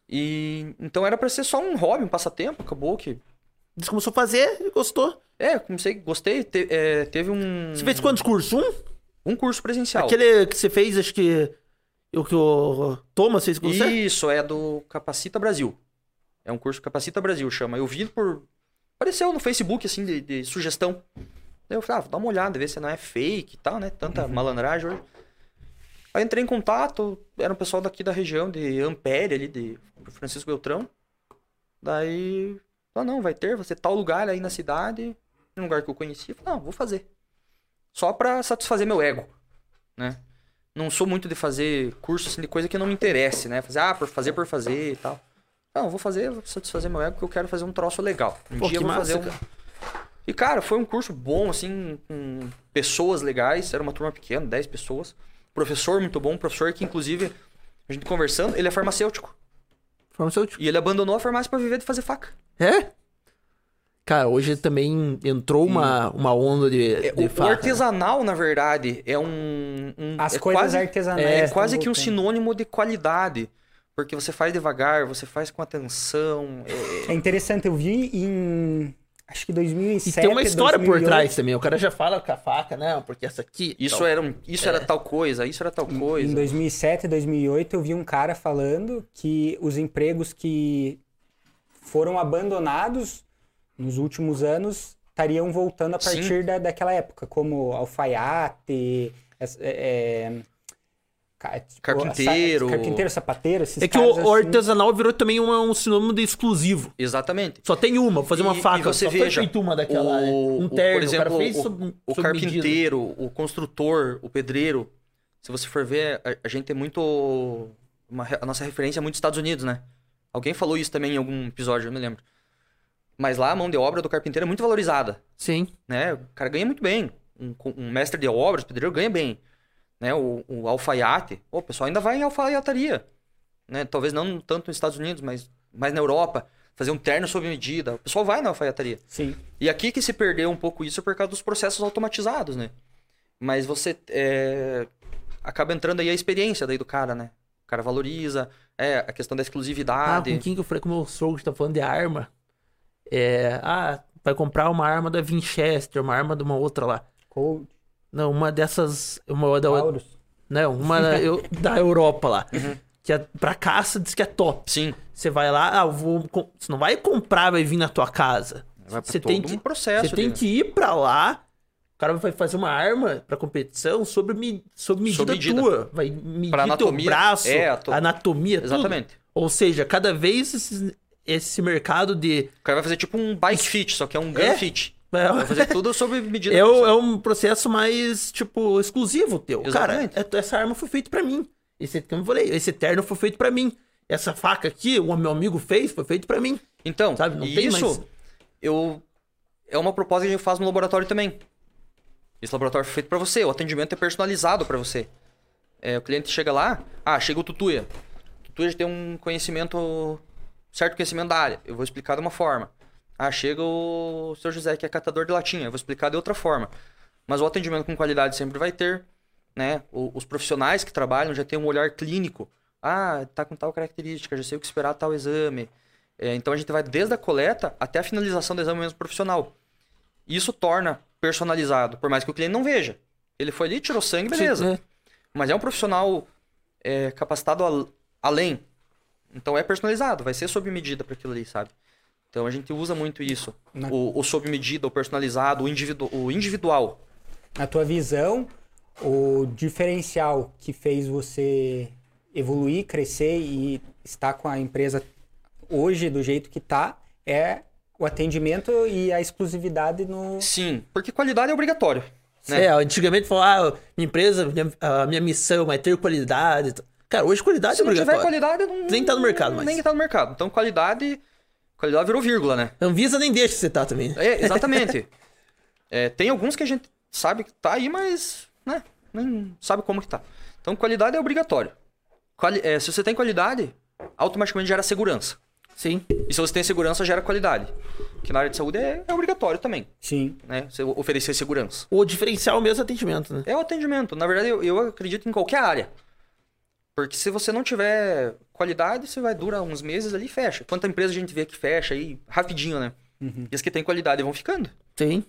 E então era pra ser só um hobby, um passatempo, acabou que. Você começou a fazer e gostou. É, comecei, gostei. te- é, teve um. Você fez quantos cursos? Um? Um curso presencial. Aquele que você fez, acho que. O que o Thomas fez com você? Isso, é do Capacita Brasil. É um curso Capacita Brasil, chama. Eu vi por. Apareceu no Facebook, assim, de, de sugestão. Daí eu falei, ah, vou dar uma olhada, ver se não é fake e tal, né? Tanta malandragem hoje. Aí entrei em contato, era um pessoal daqui da região, de Ampere, ali, de Francisco Beltrão. Daí, ah, não, vai ter, vai ser tal lugar aí na cidade, um lugar que eu conheci. Eu falei, não, vou fazer. Só pra satisfazer meu ego, né? Não sou muito de fazer curso assim, de coisa que não me interesse, né? Fazer, ah, por fazer por fazer e tal. Não, vou fazer, vou satisfazer meu ego porque eu quero fazer um troço legal. Um Pô, dia eu vou massa, fazer um. E, cara, foi um curso bom, assim, com pessoas legais. Era uma turma pequena, 10 pessoas. Professor muito bom, professor que, inclusive, a gente conversando, ele é farmacêutico. Farmacêutico. E ele abandonou a farmácia pra viver de fazer faca. É? Cara, hoje também entrou uma, uma onda de, É, de o, o faca. artesanal, na verdade, é um. um- As é coisas quase, artesanais. É estão quase que um sinônimo de qualidade. Porque você faz devagar, você faz com atenção. é- É interessante, eu vi em. Acho que E 2007. tem uma história por 2008. trás também. O cara já fala com a faca, né? Porque essa aqui. Isso, tal. era, um- isso era tal coisa, isso era tal coisa. Em 2007, 2008, eu vi um cara falando que os empregos que foram abandonados nos últimos anos estariam voltando a Sim. partir da, daquela época, como alfaiate, é, é, ca- tipo, Carpinteiro. sa- carpinteiro, sapateiro, esses É que o, o assim. artesanal virou também uma- um sinônimo de exclusivo. Exatamente. Só tem uma, vou fazer uma E- faca. e você só foi veja, feito uma daquela, né? o- Um o- terno, por exemplo, o cara fez o- sob, O sob medida. carpinteiro, o construtor, o pedreiro. Se você for ver, a, a gente é muito. uma a nossa referência é muito Estados Unidos, né? Alguém falou isso também em algum episódio, eu não me lembro. Mas lá a mão de obra do carpinteiro é muito valorizada. Sim. né? O cara ganha muito bem. Um, um mestre de obras, pedreiro, ganha bem. Né? O, o alfaiate, o pessoal ainda vai em alfaiataria. Né? Talvez não tanto nos Estados Unidos, mas mais na Europa. Fazer um terno sob medida. O pessoal vai na alfaiataria. Sim. E aqui que se perdeu um pouco isso por causa dos processos automatizados, né? Mas você é, acaba entrando aí a experiência daí do cara, né? O cara valoriza, é, a questão da Ah, exclusividade. com quem que eu falei com o sogro que tá falando de arma? É. Ah, vai comprar uma arma da Winchester, uma arma de uma outra lá. Cold, Não, uma dessas. Uma da. Taurus. Não, uma da, eu- [laughs] da Europa lá. Uhum. Que é, pra caça diz que é top. Sim, Você vai lá, ah, eu vou. Você não vai comprar, vai vir na tua casa. vai pra Você todo tem um que, processo. você tem que ir pra lá. O cara vai fazer uma arma pra competição sobre, me, sobre medida, medida. tua. Vai medir Pra teu braço, é, anatomia, tudo. Exatamente. Ou seja, cada vez esse, esse mercado de. O cara vai fazer tipo um bike fit, só que é um gun É? fit. Vai fazer tudo sob medida. É, o- é um processo mais, tipo, exclusivo teu. Exatamente. Cara, é- essa arma foi feita pra mim. Esse, como eu falei, esse terno foi feito pra mim. Essa faca aqui, o meu amigo fez, foi feito pra mim. Então, Sabe, não tem isso mais- eu é uma proposta que a gente faz no laboratório também. Esse laboratório foi feito pra você, o atendimento é personalizado pra você. É, o cliente chega lá, ah, chega o Tutuia. O Tutuia já tem um conhecimento, certo conhecimento da área. Eu vou explicar de uma forma. Ah, chega o seu José, que é catador de latinha. Eu vou explicar de outra forma. Mas o atendimento com qualidade sempre vai ter, né? O- os profissionais que trabalham já têm um olhar clínico. Ah, tá com tal característica, já sei o que esperar tal exame. É, então a gente vai desde a coleta até a finalização do exame mesmo profissional. Isso torna personalizado, por mais que o cliente não veja. Ele foi ali, tirou sangue, beleza. É. Mas é um profissional é, capacitado al- além. Então é personalizado, vai ser sob medida para aquilo ali, sabe? Então a gente usa muito isso. Na- O, o sob medida, o personalizado, o, individu o individual. Na tua visão, o diferencial que fez você evoluir, crescer e estar com a empresa hoje do jeito que tá é o atendimento e a exclusividade no. Sim, porque qualidade é obrigatório. Né? É, antigamente falava, ah, minha empresa, minha, a minha missão é ter qualidade. Cara, hoje qualidade Se é não tiver obrigatória. qualidade, não, Nem tá no mercado mais. Nem tá no mercado. Então, qualidade. Qualidade virou vírgula, né? Anvisa nem deixa você tá também. É, exatamente. É, tem alguns que a gente sabe que tá aí, mas, né, nem sabe como que tá. Então, qualidade é obrigatório. Quali- é, se você tem qualidade, automaticamente gera segurança. Sim. E se você tem segurança, gera qualidade. Que na área de saúde é, é obrigatório também, Sim. né? Você oferecer segurança. O diferencial mesmo é o atendimento, né? É o atendimento. Na verdade, eu, eu acredito em qualquer área. Porque se você não tiver qualidade, você vai durar uns meses ali e fecha. Quanta empresa a gente vê que fecha aí rapidinho, né? E as que têm qualidade vão ficando. Sim.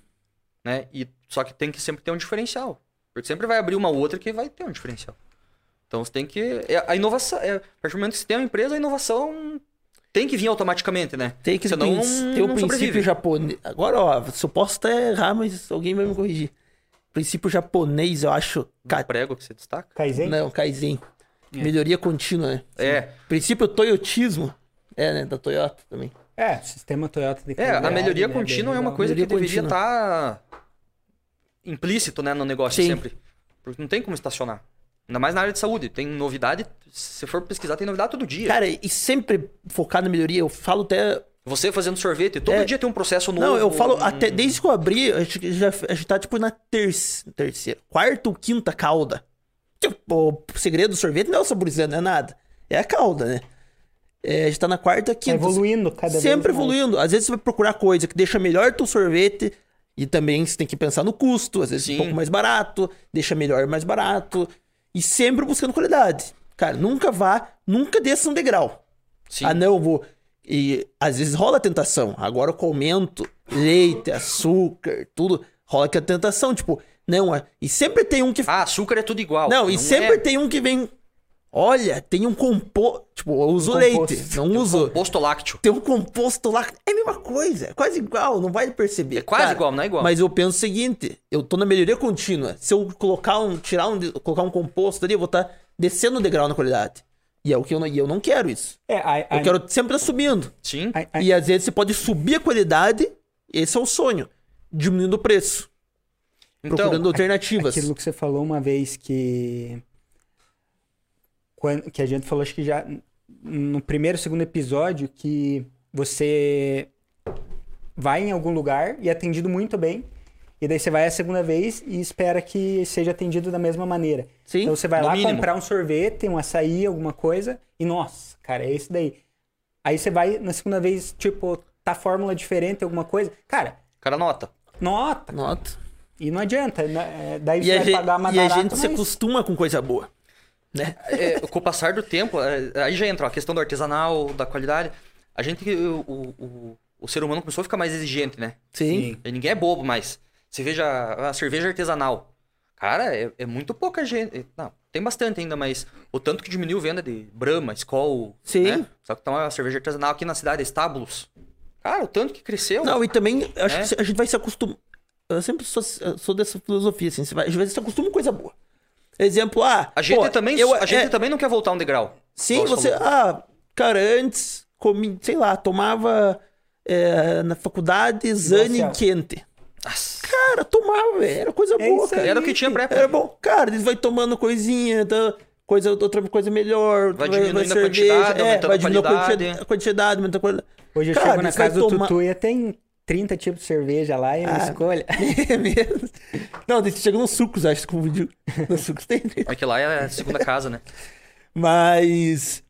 né? E só que tem que sempre ter um diferencial, porque sempre vai abrir uma outra que vai ter um diferencial. Então você tem que é, a inovação, é, a partir do momento que você tem uma empresa, a inovação tem que vir automaticamente, né? Tem que Senão não, ter o princípio sobrevive. japonês. Agora, ó, posso até errar, mas alguém vai me corrigir. Princípio japonês, eu acho. Ca... Prego que você destaca. Kaizen? Não, Kaizen. Melhoria contínua, né? É, Princípio toyotismo. É, né? Da Toyota também. É, sistema Toyota de é, a melhoria né, contínua bem é uma coisa que Melhoria deveria contínua. estar implícito, né, no negócio Sim. sempre. Porque não tem como estacionar. Ainda mais na área de saúde. Tem novidade, se for pesquisar, tem novidade todo dia. Cara, e sempre focar na melhoria, eu falo até. Você fazendo sorvete, todo É. dia tem um processo novo. Não, eu falo um- até desde que eu abri, a gente já a gente tá tipo na terça, terceira, quarta ou quinta cauda. Tipo, o segredo do sorvete não é o saborizando, não é nada. É a cauda, né? É, a gente tá na quarta, Tá quinta. evoluindo cada vez Sempre mais. evoluindo. Às vezes você vai procurar coisa que deixa melhor teu sorvete. E também você tem que pensar no custo. Às vezes Sim. um pouco mais barato, deixa melhor mais barato. E sempre buscando qualidade. Cara, nunca vá, nunca desça um degrau. Sim. Ah, não, vou. E às vezes rola a tentação. Agora com o aumento, leite, açúcar, tudo, rola que a tentação. Tipo, não, é- e sempre tem um que. Ah, açúcar é tudo igual. não, e sempre é tem um que vem. Olha, tem um composto. Tipo, eu uso Um leite, composto. não uso. Composto lácteo. Tem um composto lá. É a mesma coisa, é quase igual, não vai perceber. É quase igual, não é igual. Mas eu penso o seguinte: eu tô na melhoria contínua. Se eu colocar um, tirar um, colocar um composto ali, eu vou estar descendo o degrau na qualidade. E é o que eu não, e eu não quero isso. É, a, Eu quero sempre estar subindo. Sim. a- E às vezes você pode subir a qualidade, esse é o sonho, diminuindo o preço, Então, procurando alternativas. Aquilo que você falou uma vez que. Quando, que a gente falou, acho que já no primeiro, segundo episódio, que você vai em algum lugar e é atendido muito bem. E daí você vai a segunda vez e espera que seja atendido da mesma maneira. Sim, Então você vai lá mínimo. comprar um sorvete, um açaí, alguma coisa, e nossa, cara, é esse daí. Aí você vai na segunda vez, tipo, tá fórmula diferente, alguma coisa. Cara, cara nota. nota. Nota. E não adianta, né? É, daí E você a, vai gente, pagar mais e a barato, gente se mas- acostuma com coisa boa. Né? É, com o passar do tempo, é, aí já entra ó, a questão do artesanal, da qualidade. A gente, o, o, o, ser humano começou a ficar mais exigente, né? Sim. E ninguém é bobo mais. Você veja a cerveja artesanal. Cara, é, é muito pouca gente. Não, tem bastante ainda, mas o tanto que diminuiu a venda de Brahma, Skol. Sim. Né? Só que tá uma cerveja artesanal aqui na cidade, Estábulos. Cara, o tanto que cresceu. Não, e também acho É. que a gente vai se acostumar. Eu sempre sou, sou dessa filosofia, assim. Você vai, a gente vai se acostuma com coisa boa. Exemplo, ah. A gente, pô, também, eu- a gente é, também não quer voltar um degrau. Sim, você. falou. Ah, cara, antes comi, sei lá, tomava é, na faculdade Zane quente. Nossa, Cara, tomava, velho, era coisa É boa, isso cara. aí. era o que tinha pré Era bom. Cara, eles vai tomando coisinha, tá, coisa, outra coisa melhor. Vai diminuindo a cerveja, quantidade, é, aumentando vai a diminuindo a qualidade. quantidade, a quantidade, aumentando a qualidade. Hoje eu Cara, chego na vai casa do tomar- Tutu e tem 30 tipos de cerveja lá e eu Ah. escolho. [laughs] É mesmo. Não, você chega nos sucos, acho que confundiu. [laughs] Nos sucos tem. Aqui lá é a segunda casa, né? Mas.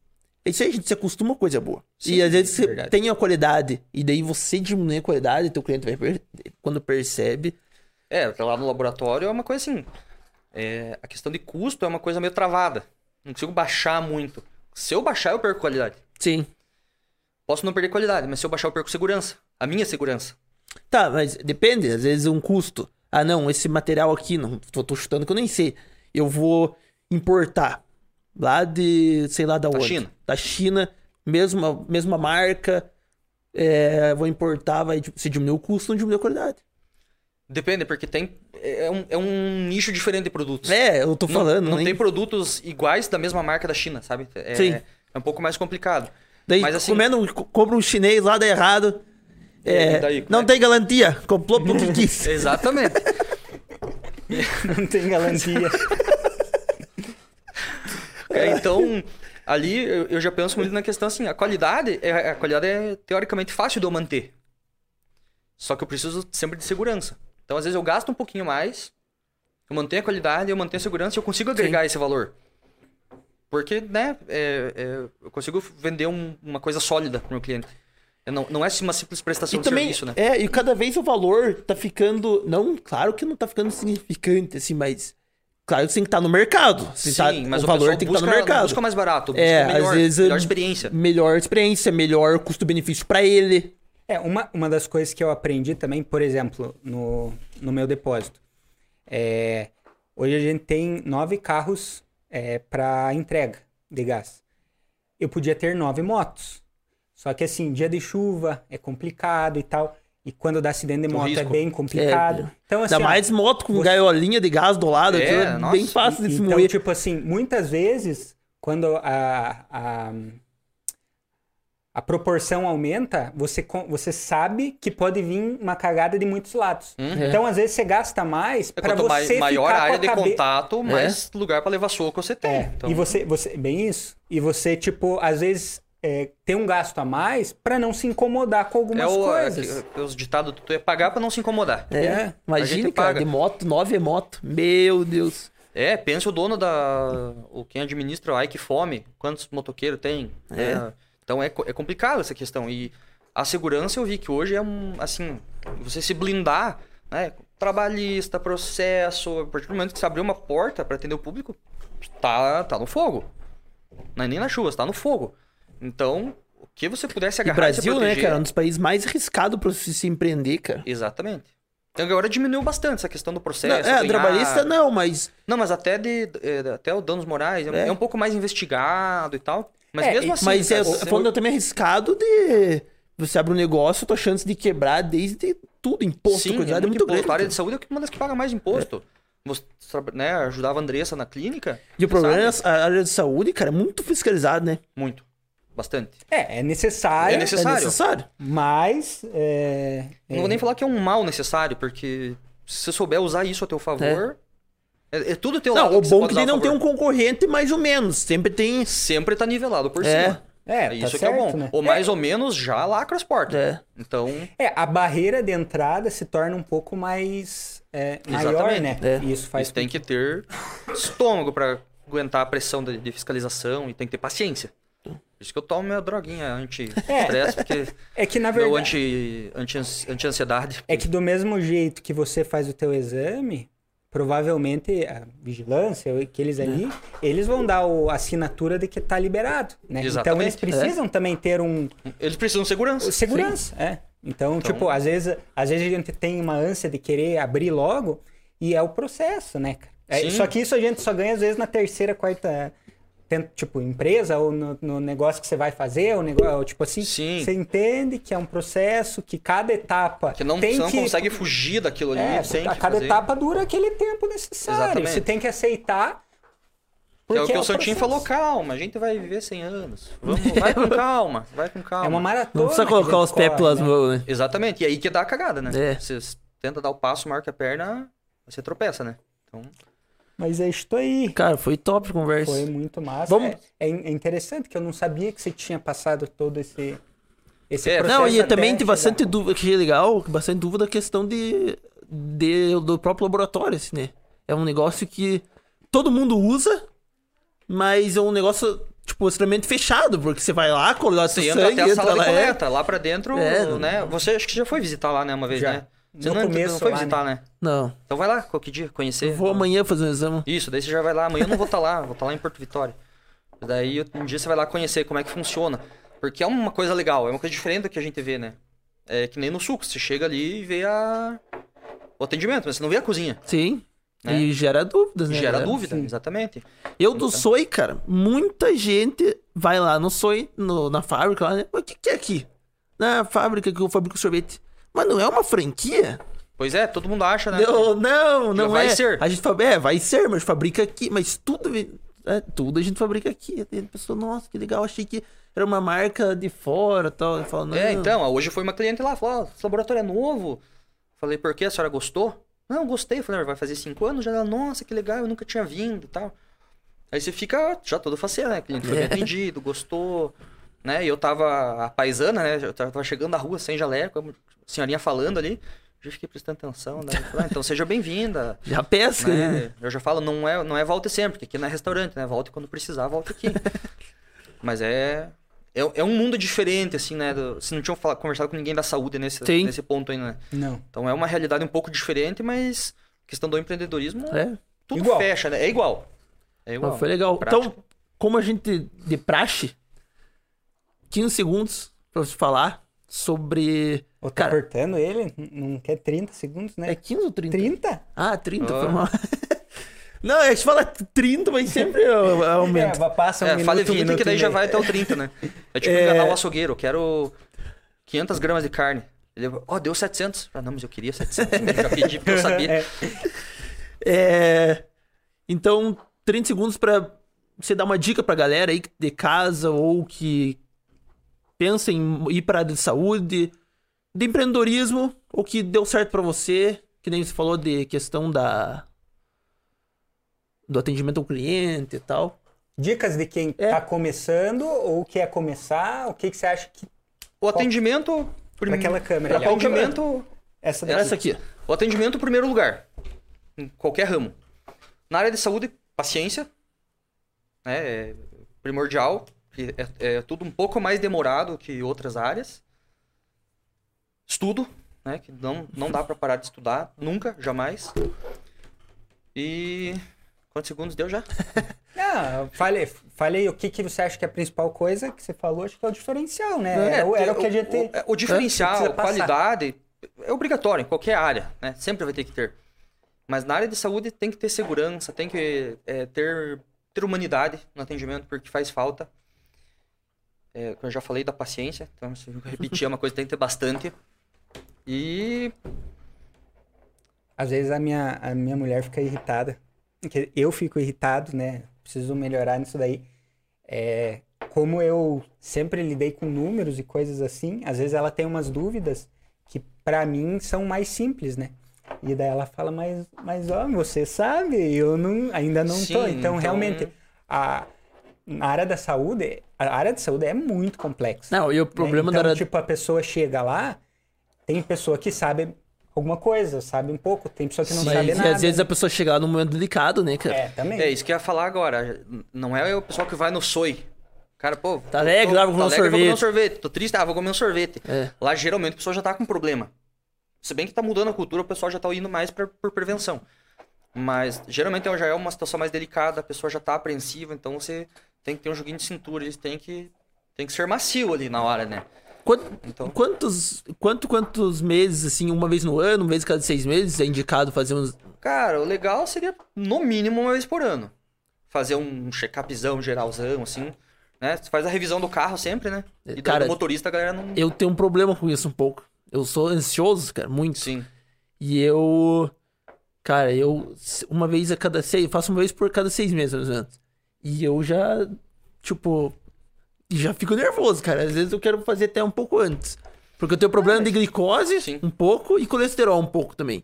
é Isso aí, a gente se acostuma com coisa boa. Sim, e às vezes você verdade. tem a qualidade, e daí você diminui a qualidade, teu cliente vai per... quando percebe. É, lá no laboratório é uma coisa assim. é, a questão de custo é uma coisa meio travada. Não consigo baixar muito. Se eu baixar, eu perco qualidade. Sim. Posso não perder qualidade, mas se eu baixar, eu perco segurança. A minha segurança. Tá, mas depende, às vezes um custo. Ah, não, esse material aqui, não, tô, tô chutando que eu nem sei. Eu vou importar lá de, sei lá da Da onde. China. Da China, mesma, mesma marca. é, vou importar, vai se diminuir o custo, não diminui a qualidade. Depende, porque tem. É um, é um nicho diferente de produtos. É, eu tô Não- falando. Não, nem- tem produtos iguais da mesma marca da China, sabe? É, Sim. é um pouco mais complicado. Daí, Mas assim- comendo, co- compra um chinês lá, dá errado. É, daí, não é tem garantia. Comprou porque quis. [laughs] Exatamente. [laughs] Não tem garantia. É, então, ali eu, eu já penso muito na questão assim, a qualidade, é, a qualidade é teoricamente fácil de eu manter. Só que eu preciso sempre de segurança. Então, às vezes eu gasto um pouquinho mais, eu mantenho a qualidade, eu mantenho a segurança e eu consigo agregar esse valor. Porque, né, é- é, eu consigo vender um- uma coisa sólida pro meu cliente. É, Não, não é uma simples prestação E de também, serviço, né? é, e cada vez o valor tá ficando. Não, claro que não tá ficando significante, assim, mas. Claro que você tem que estar no mercado. Você Sim, tá- mas o o, valor tem que busca, estar no mercado. busca mais barato, busca É, melhor, às vezes. melhor experiência. Melhor experiência, melhor custo-benefício pra ele. É, uma, uma das coisas que eu aprendi também, por exemplo, no, no meu depósito. É, hoje a gente tem nove carros é, para entrega de gás. Eu podia ter nove motos. Só que assim, dia de chuva é complicado e tal. E quando dá acidente de moto é bem complicado. Então, assim, Ainda ó, mais moto com você- gaiolinha de gás do lado. É, É, nossa. bem fácil de se então, moer. tipo assim, muitas vezes, quando a, a, a proporção aumenta, você, você sabe que pode vir uma cagada de muitos lados. É. Então, às vezes, você gasta mais É, para você mai- maior ficar a área com de cabe- contato, mais lugar pra levar soco você tem. É, Então, e você, você... Bem isso. E você, tipo, às vezes... é, tem um gasto a mais para não se incomodar com algumas é o, coisas. é, os ditados tu é pagar pra não se incomodar. É, É, imagine, a gente cara, paga. de moto, nove é moto. Meu Deus. É, pensa o dono da. O quem administra o Ike Fome, quantos motoqueiros tem. É. né? Então é, é complicado essa questão. E a segurança eu vi que hoje é um. Assim, você se blindar, né? Trabalhista, processo. A partir do momento que você abrir uma porta pra atender o público, tá, tá no fogo. Não é nem na chuva, tá no fogo. Então, o que você pudesse agarrar e Brasil, né, proteger- cara, é um dos países mais arriscados pra se se empreender, cara. Exatamente. Então agora diminuiu bastante essa questão do processo. Não, é, ganhar- trabalhista não, mas Não, mas até de é, até o danos morais é, É. é um pouco mais investigado e tal. Mas É, mesmo assim, Mas é, cara, tô você- falando também arriscado de. Você abre um negócio, tua chance de quebrar desde tudo, imposto, sim, coisa é é muito, muito grande. A área de saúde é uma das que paga mais imposto. Você né, ajudava a Andressa na clínica. E o problema é sabe? a área de saúde, cara, é muito fiscalizado, né? Muito. Bastante. É, é necessário, É necessário. É necessário. mas... É, Não vou nem falar que é um mal necessário, porque se você souber usar isso a teu favor. É, é tudo teu Não, lado o bom é que ele não tem um concorrente mais ou menos. Sempre tem. Sempre tá nivelado por É. cima. É, tá isso que certo, é bom. né? Ou mais ou menos já lacra as portas. É. Então, É, a barreira de entrada se torna um pouco mais é, maior, Exatamente. né? É. Isso faz Isso tem que ter estômago pra aguentar a pressão de, de fiscalização e tem que ter paciência. Por isso que eu tomo minha droguinha anti-estresse, porque [laughs] É que na verdade anti, anti, anti-ansiedade. é que do mesmo jeito que você faz o teu exame, provavelmente a vigilância, aqueles ali, eles vão dar o- a assinatura de que tá liberado, né? Então eles precisam também ter um Eles precisam de segurança. segurança, é. Então, Então- tipo, às vezes, às vezes a gente tem uma ânsia de querer abrir logo e é o processo, né, cara? É, Sim. só que isso a gente só ganha às vezes na terceira, quarta, tipo, empresa ou no, no negócio que você vai fazer, ou negócio, tipo assim, Sim. você entende que é um processo, que cada etapa Que não, tem você não que consegue fugir daquilo ali. é, tem a que cada fazer. etapa dura aquele tempo necessário. Exatamente. Você tem que aceitar. Que é o porque que o Santinho processo. falou, calma, a gente vai viver 100 anos. Vamos, vai com [laughs] calma, vai com calma. É uma maratona. Não precisa colocar os pés pelas né? mãos, né? Exatamente, e aí que dá a cagada, né? É. Você tenta dar o passo maior que a perna, você tropeça, né? Então, Mas é isso aí. Cara, foi top a conversa. Foi muito massa. Vamos- É, é in- é interessante que eu não sabia que você tinha passado todo esse, esse É, processo. Não, e também tem bastante dúvida, que é legal, bastante dúvida da questão de, de- do próprio laboratório, assim, né? É um negócio que todo mundo usa, mas é um negócio, tipo, extremamente fechado, porque você vai lá, coleta você entra sangue, até a entra sala de lá, é. coleta, lá pra dentro, É, né? Você acho que já foi visitar lá, né, uma vez, Já. né? Você No não, começo não foi lá, visitar, né? Não, Então vai lá, qualquer dia, conhecer. eu vou amanhã fazer um exame. Isso, daí você já vai lá. Amanhã eu não vou estar lá, vou estar lá em Porto Vitória. Daí um dia você vai lá conhecer como é que funciona. Porque é uma coisa legal, é uma coisa diferente do que a gente vê, né? É que nem no suco, você chega ali e vê a... o atendimento, mas você não vê a cozinha. Sim. Né? E gera dúvidas, né? Gera galera? dúvida, Sim. exatamente. Eu do Soi, cara, muita gente vai lá no Soi, no- na fábrica lá, né? Mas o que, que é aqui? Na fábrica que eu fabrico sorvete. Mas não é uma franquia? Pois é, todo mundo acha, né? Não, não, não vai é. ser. A gente fala, é, vai ser, mas fabrica aqui, mas tudo. é, tudo a gente fabrica aqui. A pessoa, nossa, que legal, achei que era uma marca de fora tal. Eu falo, não. É, então, hoje foi uma cliente lá, falou, ó, esse laboratório é novo. Falei, por quê? A senhora gostou? Não, gostei. Falei, vai fazer cinco anos? Já ela, nossa, que legal, eu nunca tinha vindo e tal. Aí você fica já todo faceiro, né? Cliente foi É. atendido, gostou, né? E eu tava, a paisana, né? Eu tava chegando na rua sem jaleco, senhorinha falando ali. Já fiquei prestando atenção, né? Falei, ah, então seja bem-vinda. [laughs] Já pesca, né? né? Eu já falo, não é, não é volte sempre, porque aqui não é restaurante, né? Volte quando precisar, volte aqui. [laughs] Mas é, é. É um mundo diferente, assim, né? do- Vocês não tinham falado, conversado com ninguém da saúde nesse, Sim. nesse ponto ainda, né? Não. Então é uma realidade um pouco diferente, mas questão do empreendedorismo, É. tudo Igual. fecha, né? É igual. É igual. Mas foi legal. Prático. Então, como a gente de praxe, 15 segundos pra você falar sobre. Ou tá Cara, cortando ele? Não quer 30 segundos, né? é 15 ou 30? 30? Ah, 30, Ah. foi mal. [laughs] Não, a gente fala 30, mas sempre eu- eu É, passa um É, um 20, minuto que daí já vai até o 30, né? É tipo É. enganar o açougueiro. Eu quero 500 gramas de carne. Ele, ó, deu 700. Ah, não, mas eu queria 700. Eu já pedi porque eu sabia. [laughs] É. É, Então, 30 segundos pra você dar uma dica pra galera aí de casa ou que pensa em ir pra área de saúde, de empreendedorismo, ou que deu certo pra você, que nem você falou de questão da do atendimento ao cliente e tal. Dicas de quem É. tá começando ou quer começar, o que, que você acha que. O atendimento. Pra aquela câmera O ali, ó. atendimento. Essa daqui. essa aqui. O atendimento, em primeiro lugar. Em qualquer ramo. Na área de saúde, paciência. Né, é primordial. É, é tudo um pouco mais demorado que outras áreas. Estudo, né? Que não, não dá pra parar de estudar. Nunca, jamais. E. Quantos segundos deu já? [laughs] Ah, falei, falei o que, que você acha que é a principal coisa que você falou, acho que é o diferencial, né? Era, o- era o que a gente. O, o diferencial, qualidade, é obrigatório em qualquer área, né? Sempre vai ter que ter. Mas na área de saúde tem que ter segurança, tem que é, ter, ter humanidade no atendimento, porque faz falta. É, eu já falei da paciência, então se eu repetir é uma coisa que tem que ter bastante. E Às vezes a minha, a minha mulher fica irritada. Eu fico irritado, né? Preciso melhorar nisso daí. É, como eu sempre lidei com números e coisas assim, às vezes ela tem umas dúvidas que pra mim são mais simples, né? E daí ela fala, mas, mas ó, você sabe, eu não, ainda não tô. Sim, Então, então- realmente, a, na área da saúde, a área de saúde é muito complexa. Não, e o né? problema então, da área... tipo, a pessoa chega lá, tem pessoa que sabe alguma coisa, sabe um pouco, tem pessoa que não Mas sabe e nada. às vezes a pessoa chega lá num momento delicado, né, cara? É, também. é isso que eu ia falar agora. Não é o pessoal que vai no SOI. Cara, pô. Tá alegre, ah, vou comer um alegre, vou comer um sorvete. sorvete. Tô triste, ah, vou comer um sorvete. É. Lá geralmente a pessoa já tá com problema. Se bem que tá mudando a cultura, o pessoal já tá indo mais pra, por prevenção. Mas geralmente já é uma situação mais delicada, a pessoa já tá apreensiva, então você tem que ter um joguinho de cintura, eles têm que, tem que ser macio ali na hora, né? Quant- Então, Quantos, quanto, quantos meses, assim, uma vez no ano, uma vez a cada seis meses, é indicado fazer uns. cara, o legal seria no mínimo uma vez por ano. Fazer um check-upzão geralzão, assim, né? Você faz a revisão do carro sempre, né? E Cara, do motorista a galera não... Eu tenho um problema com isso um pouco. Eu sou ansioso, cara, muito. Sim. E eu. Cara, eu. Uma vez a cada seis. Faço uma vez por cada seis meses, mais ou menos. E eu já. Tipo. Já fico nervoso, cara. Às vezes eu quero fazer até um pouco antes. Porque eu tenho problema de glicose Sim. um pouco e colesterol um pouco também.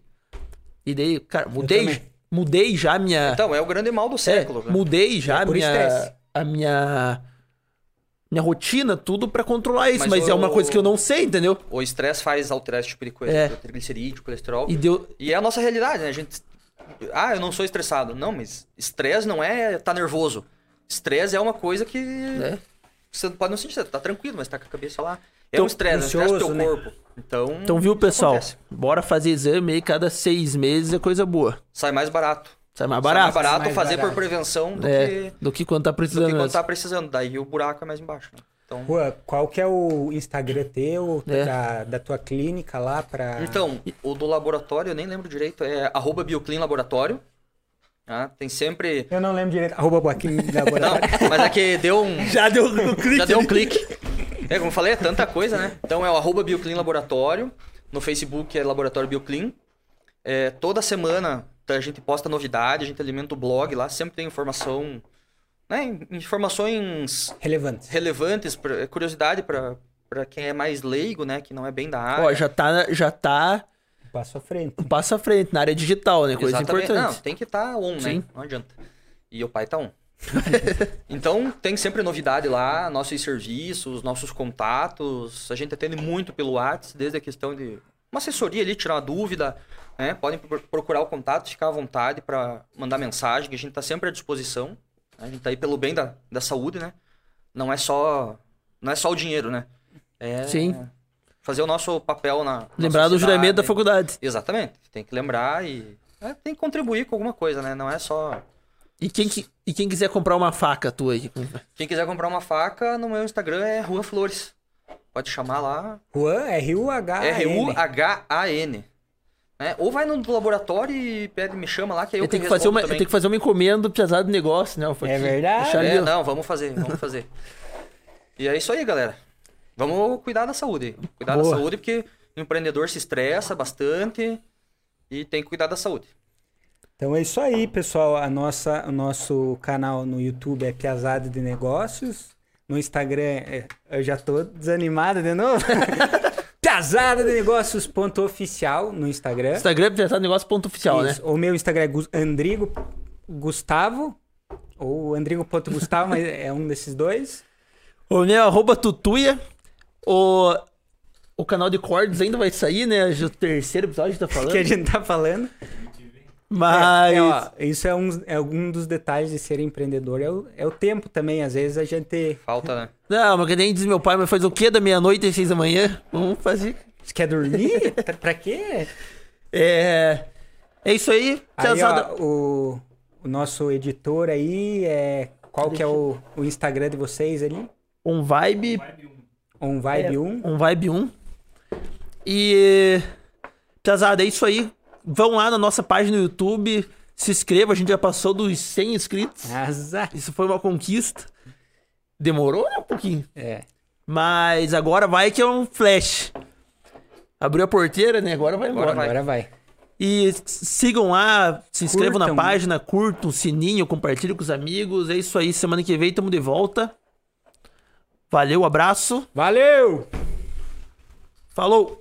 E daí, cara, mudei. Mudei já minha. Então, é o grande mal do É, século. né? mudei já É minha, estresse. a minha minha rotina, tudo pra controlar isso, Mas mas, é o- uma coisa que eu não sei, entendeu? O estresse faz alterar esse tipo de coisa. É. Triglicerídeo, colesterol. E deu E é a nossa realidade, né? A gente. Ah, eu não sou estressado. Não, mas estresse não é estar nervoso. Estresse é uma coisa que. É. Você pode não sentir, você tá tranquilo, mas tá com a cabeça lá. É Então, um estresse, é um estresse do teu né? corpo. Então. Então, viu, pessoal? acontece. Bora fazer exame aí cada seis meses é coisa boa. Sai mais barato. Sai mais Sai barato. mais barato mais fazer barato. por prevenção do É, que, do que quando tá do precisando. que quando mesmo. tá precisando. Daí o buraco é mais embaixo. Né? Então. Qual que é o Instagram teu, É. da, da tua clínica lá pra... Então, o do laboratório, eu nem lembro direito, é arroba Bioclean Laboratório. Tá? Tem sempre. Eu não lembro direito. Arroba Boaquim [laughs] Não, Laboratório. mas é que deu um. Já deu o clique. Já deu um clique. É, como eu falei, é tanta coisa, né? Então é o arroba Bioclean Laboratório. No Facebook é Laboratório Bioclean. É, toda semana a gente posta novidade, a gente alimenta o blog lá, sempre tem informação né, informações Relevante. relevantes, pra- curiosidade para para quem é mais leigo, né, que não é bem da área. Ó, já tá, já tá Passo à frente. um passo à frente na área digital, né? Coisa Exatamente. importante. Não, tem que estar on, né? Sim. Não adianta. E o pai tá on. [laughs] então, tem sempre novidade lá, nossos serviços, nossos contatos. A gente atende muito pelo WhatsApp, desde a questão de uma assessoria ali, tirar uma dúvida, né? Podem pro- procurar o contato, ficar à vontade para mandar mensagem, que a gente tá sempre à disposição. A gente tá aí pelo bem da, da saúde, né? Não é só não é só o dinheiro, né? É Sim. Fazer o nosso papel na Lembrar do juramento da faculdade. Exatamente. Tem que lembrar e é, tem que contribuir com alguma coisa, né? Não é só. E quem, que- e quem quiser comprar uma faca tua aí? Quem quiser comprar uma faca, no meu Instagram é Rua Flores. Pode chamar lá. Juan, R-U-H. R-U-H-A-N. Né? Ou vai no laboratório e pede, me chama lá, que aí eu, Eu tenho, que fazer uma, eu também. tenho que fazer uma encomenda pesada do negócio, né? Eu É verdade. É, não, vamos fazer, vamos fazer. e é isso aí, galera. Vamos cuidar da saúde. Cuidar Boa. da saúde, porque o empreendedor se estressa bastante e tem que cuidar da saúde. Então é isso aí, pessoal. A nossa, o nosso canal no YouTube é Piazada de Negócios. No Instagram, é- eu já tô desanimado de novo. [laughs] Piazada de Negócios ponto oficial no Instagram. Instagram é pesado negócio ponto oficial, né? O meu Instagram é Andrigo Gustavo. Ou Andrigo.gustavo, mas é um desses dois. O meu é arroba tutuia. O, o canal de cordes ainda vai sair, né? O terceiro episódio tá falando. [laughs] Que a gente tá falando. Mas. É, é, ó, isso é um, é um dos detalhes de ser empreendedor. É o, é o tempo também. Às vezes a gente Falta, né? Não, mas que nem diz meu pai, mas faz o quê da meia-noite às seis da manhã? Vamos fazer. quer dormir. [laughs] pra, pra quê? É. É isso aí. Aí, ó, o, o nosso editor aí, é, qual que é o, o Instagram de vocês ali? Um vibe. Um Vibe é, 1. Um vibe 1. E. Piazada, é isso aí. Vão lá na nossa página no YouTube. Se inscreva, a gente já passou dos 100 inscritos. Azar. Isso foi uma conquista. Demorou, né? Um pouquinho. É. Mas agora vai que é um flash. Abriu a porteira, né? Agora vai embora. Agora vai. Agora vai. E s- sigam lá, se inscrevam na Curtam. página, curtam, sininho, compartilhem com os amigos. É isso aí, semana que vem tamo de volta. Valeu, abraço. Valeu! Falou!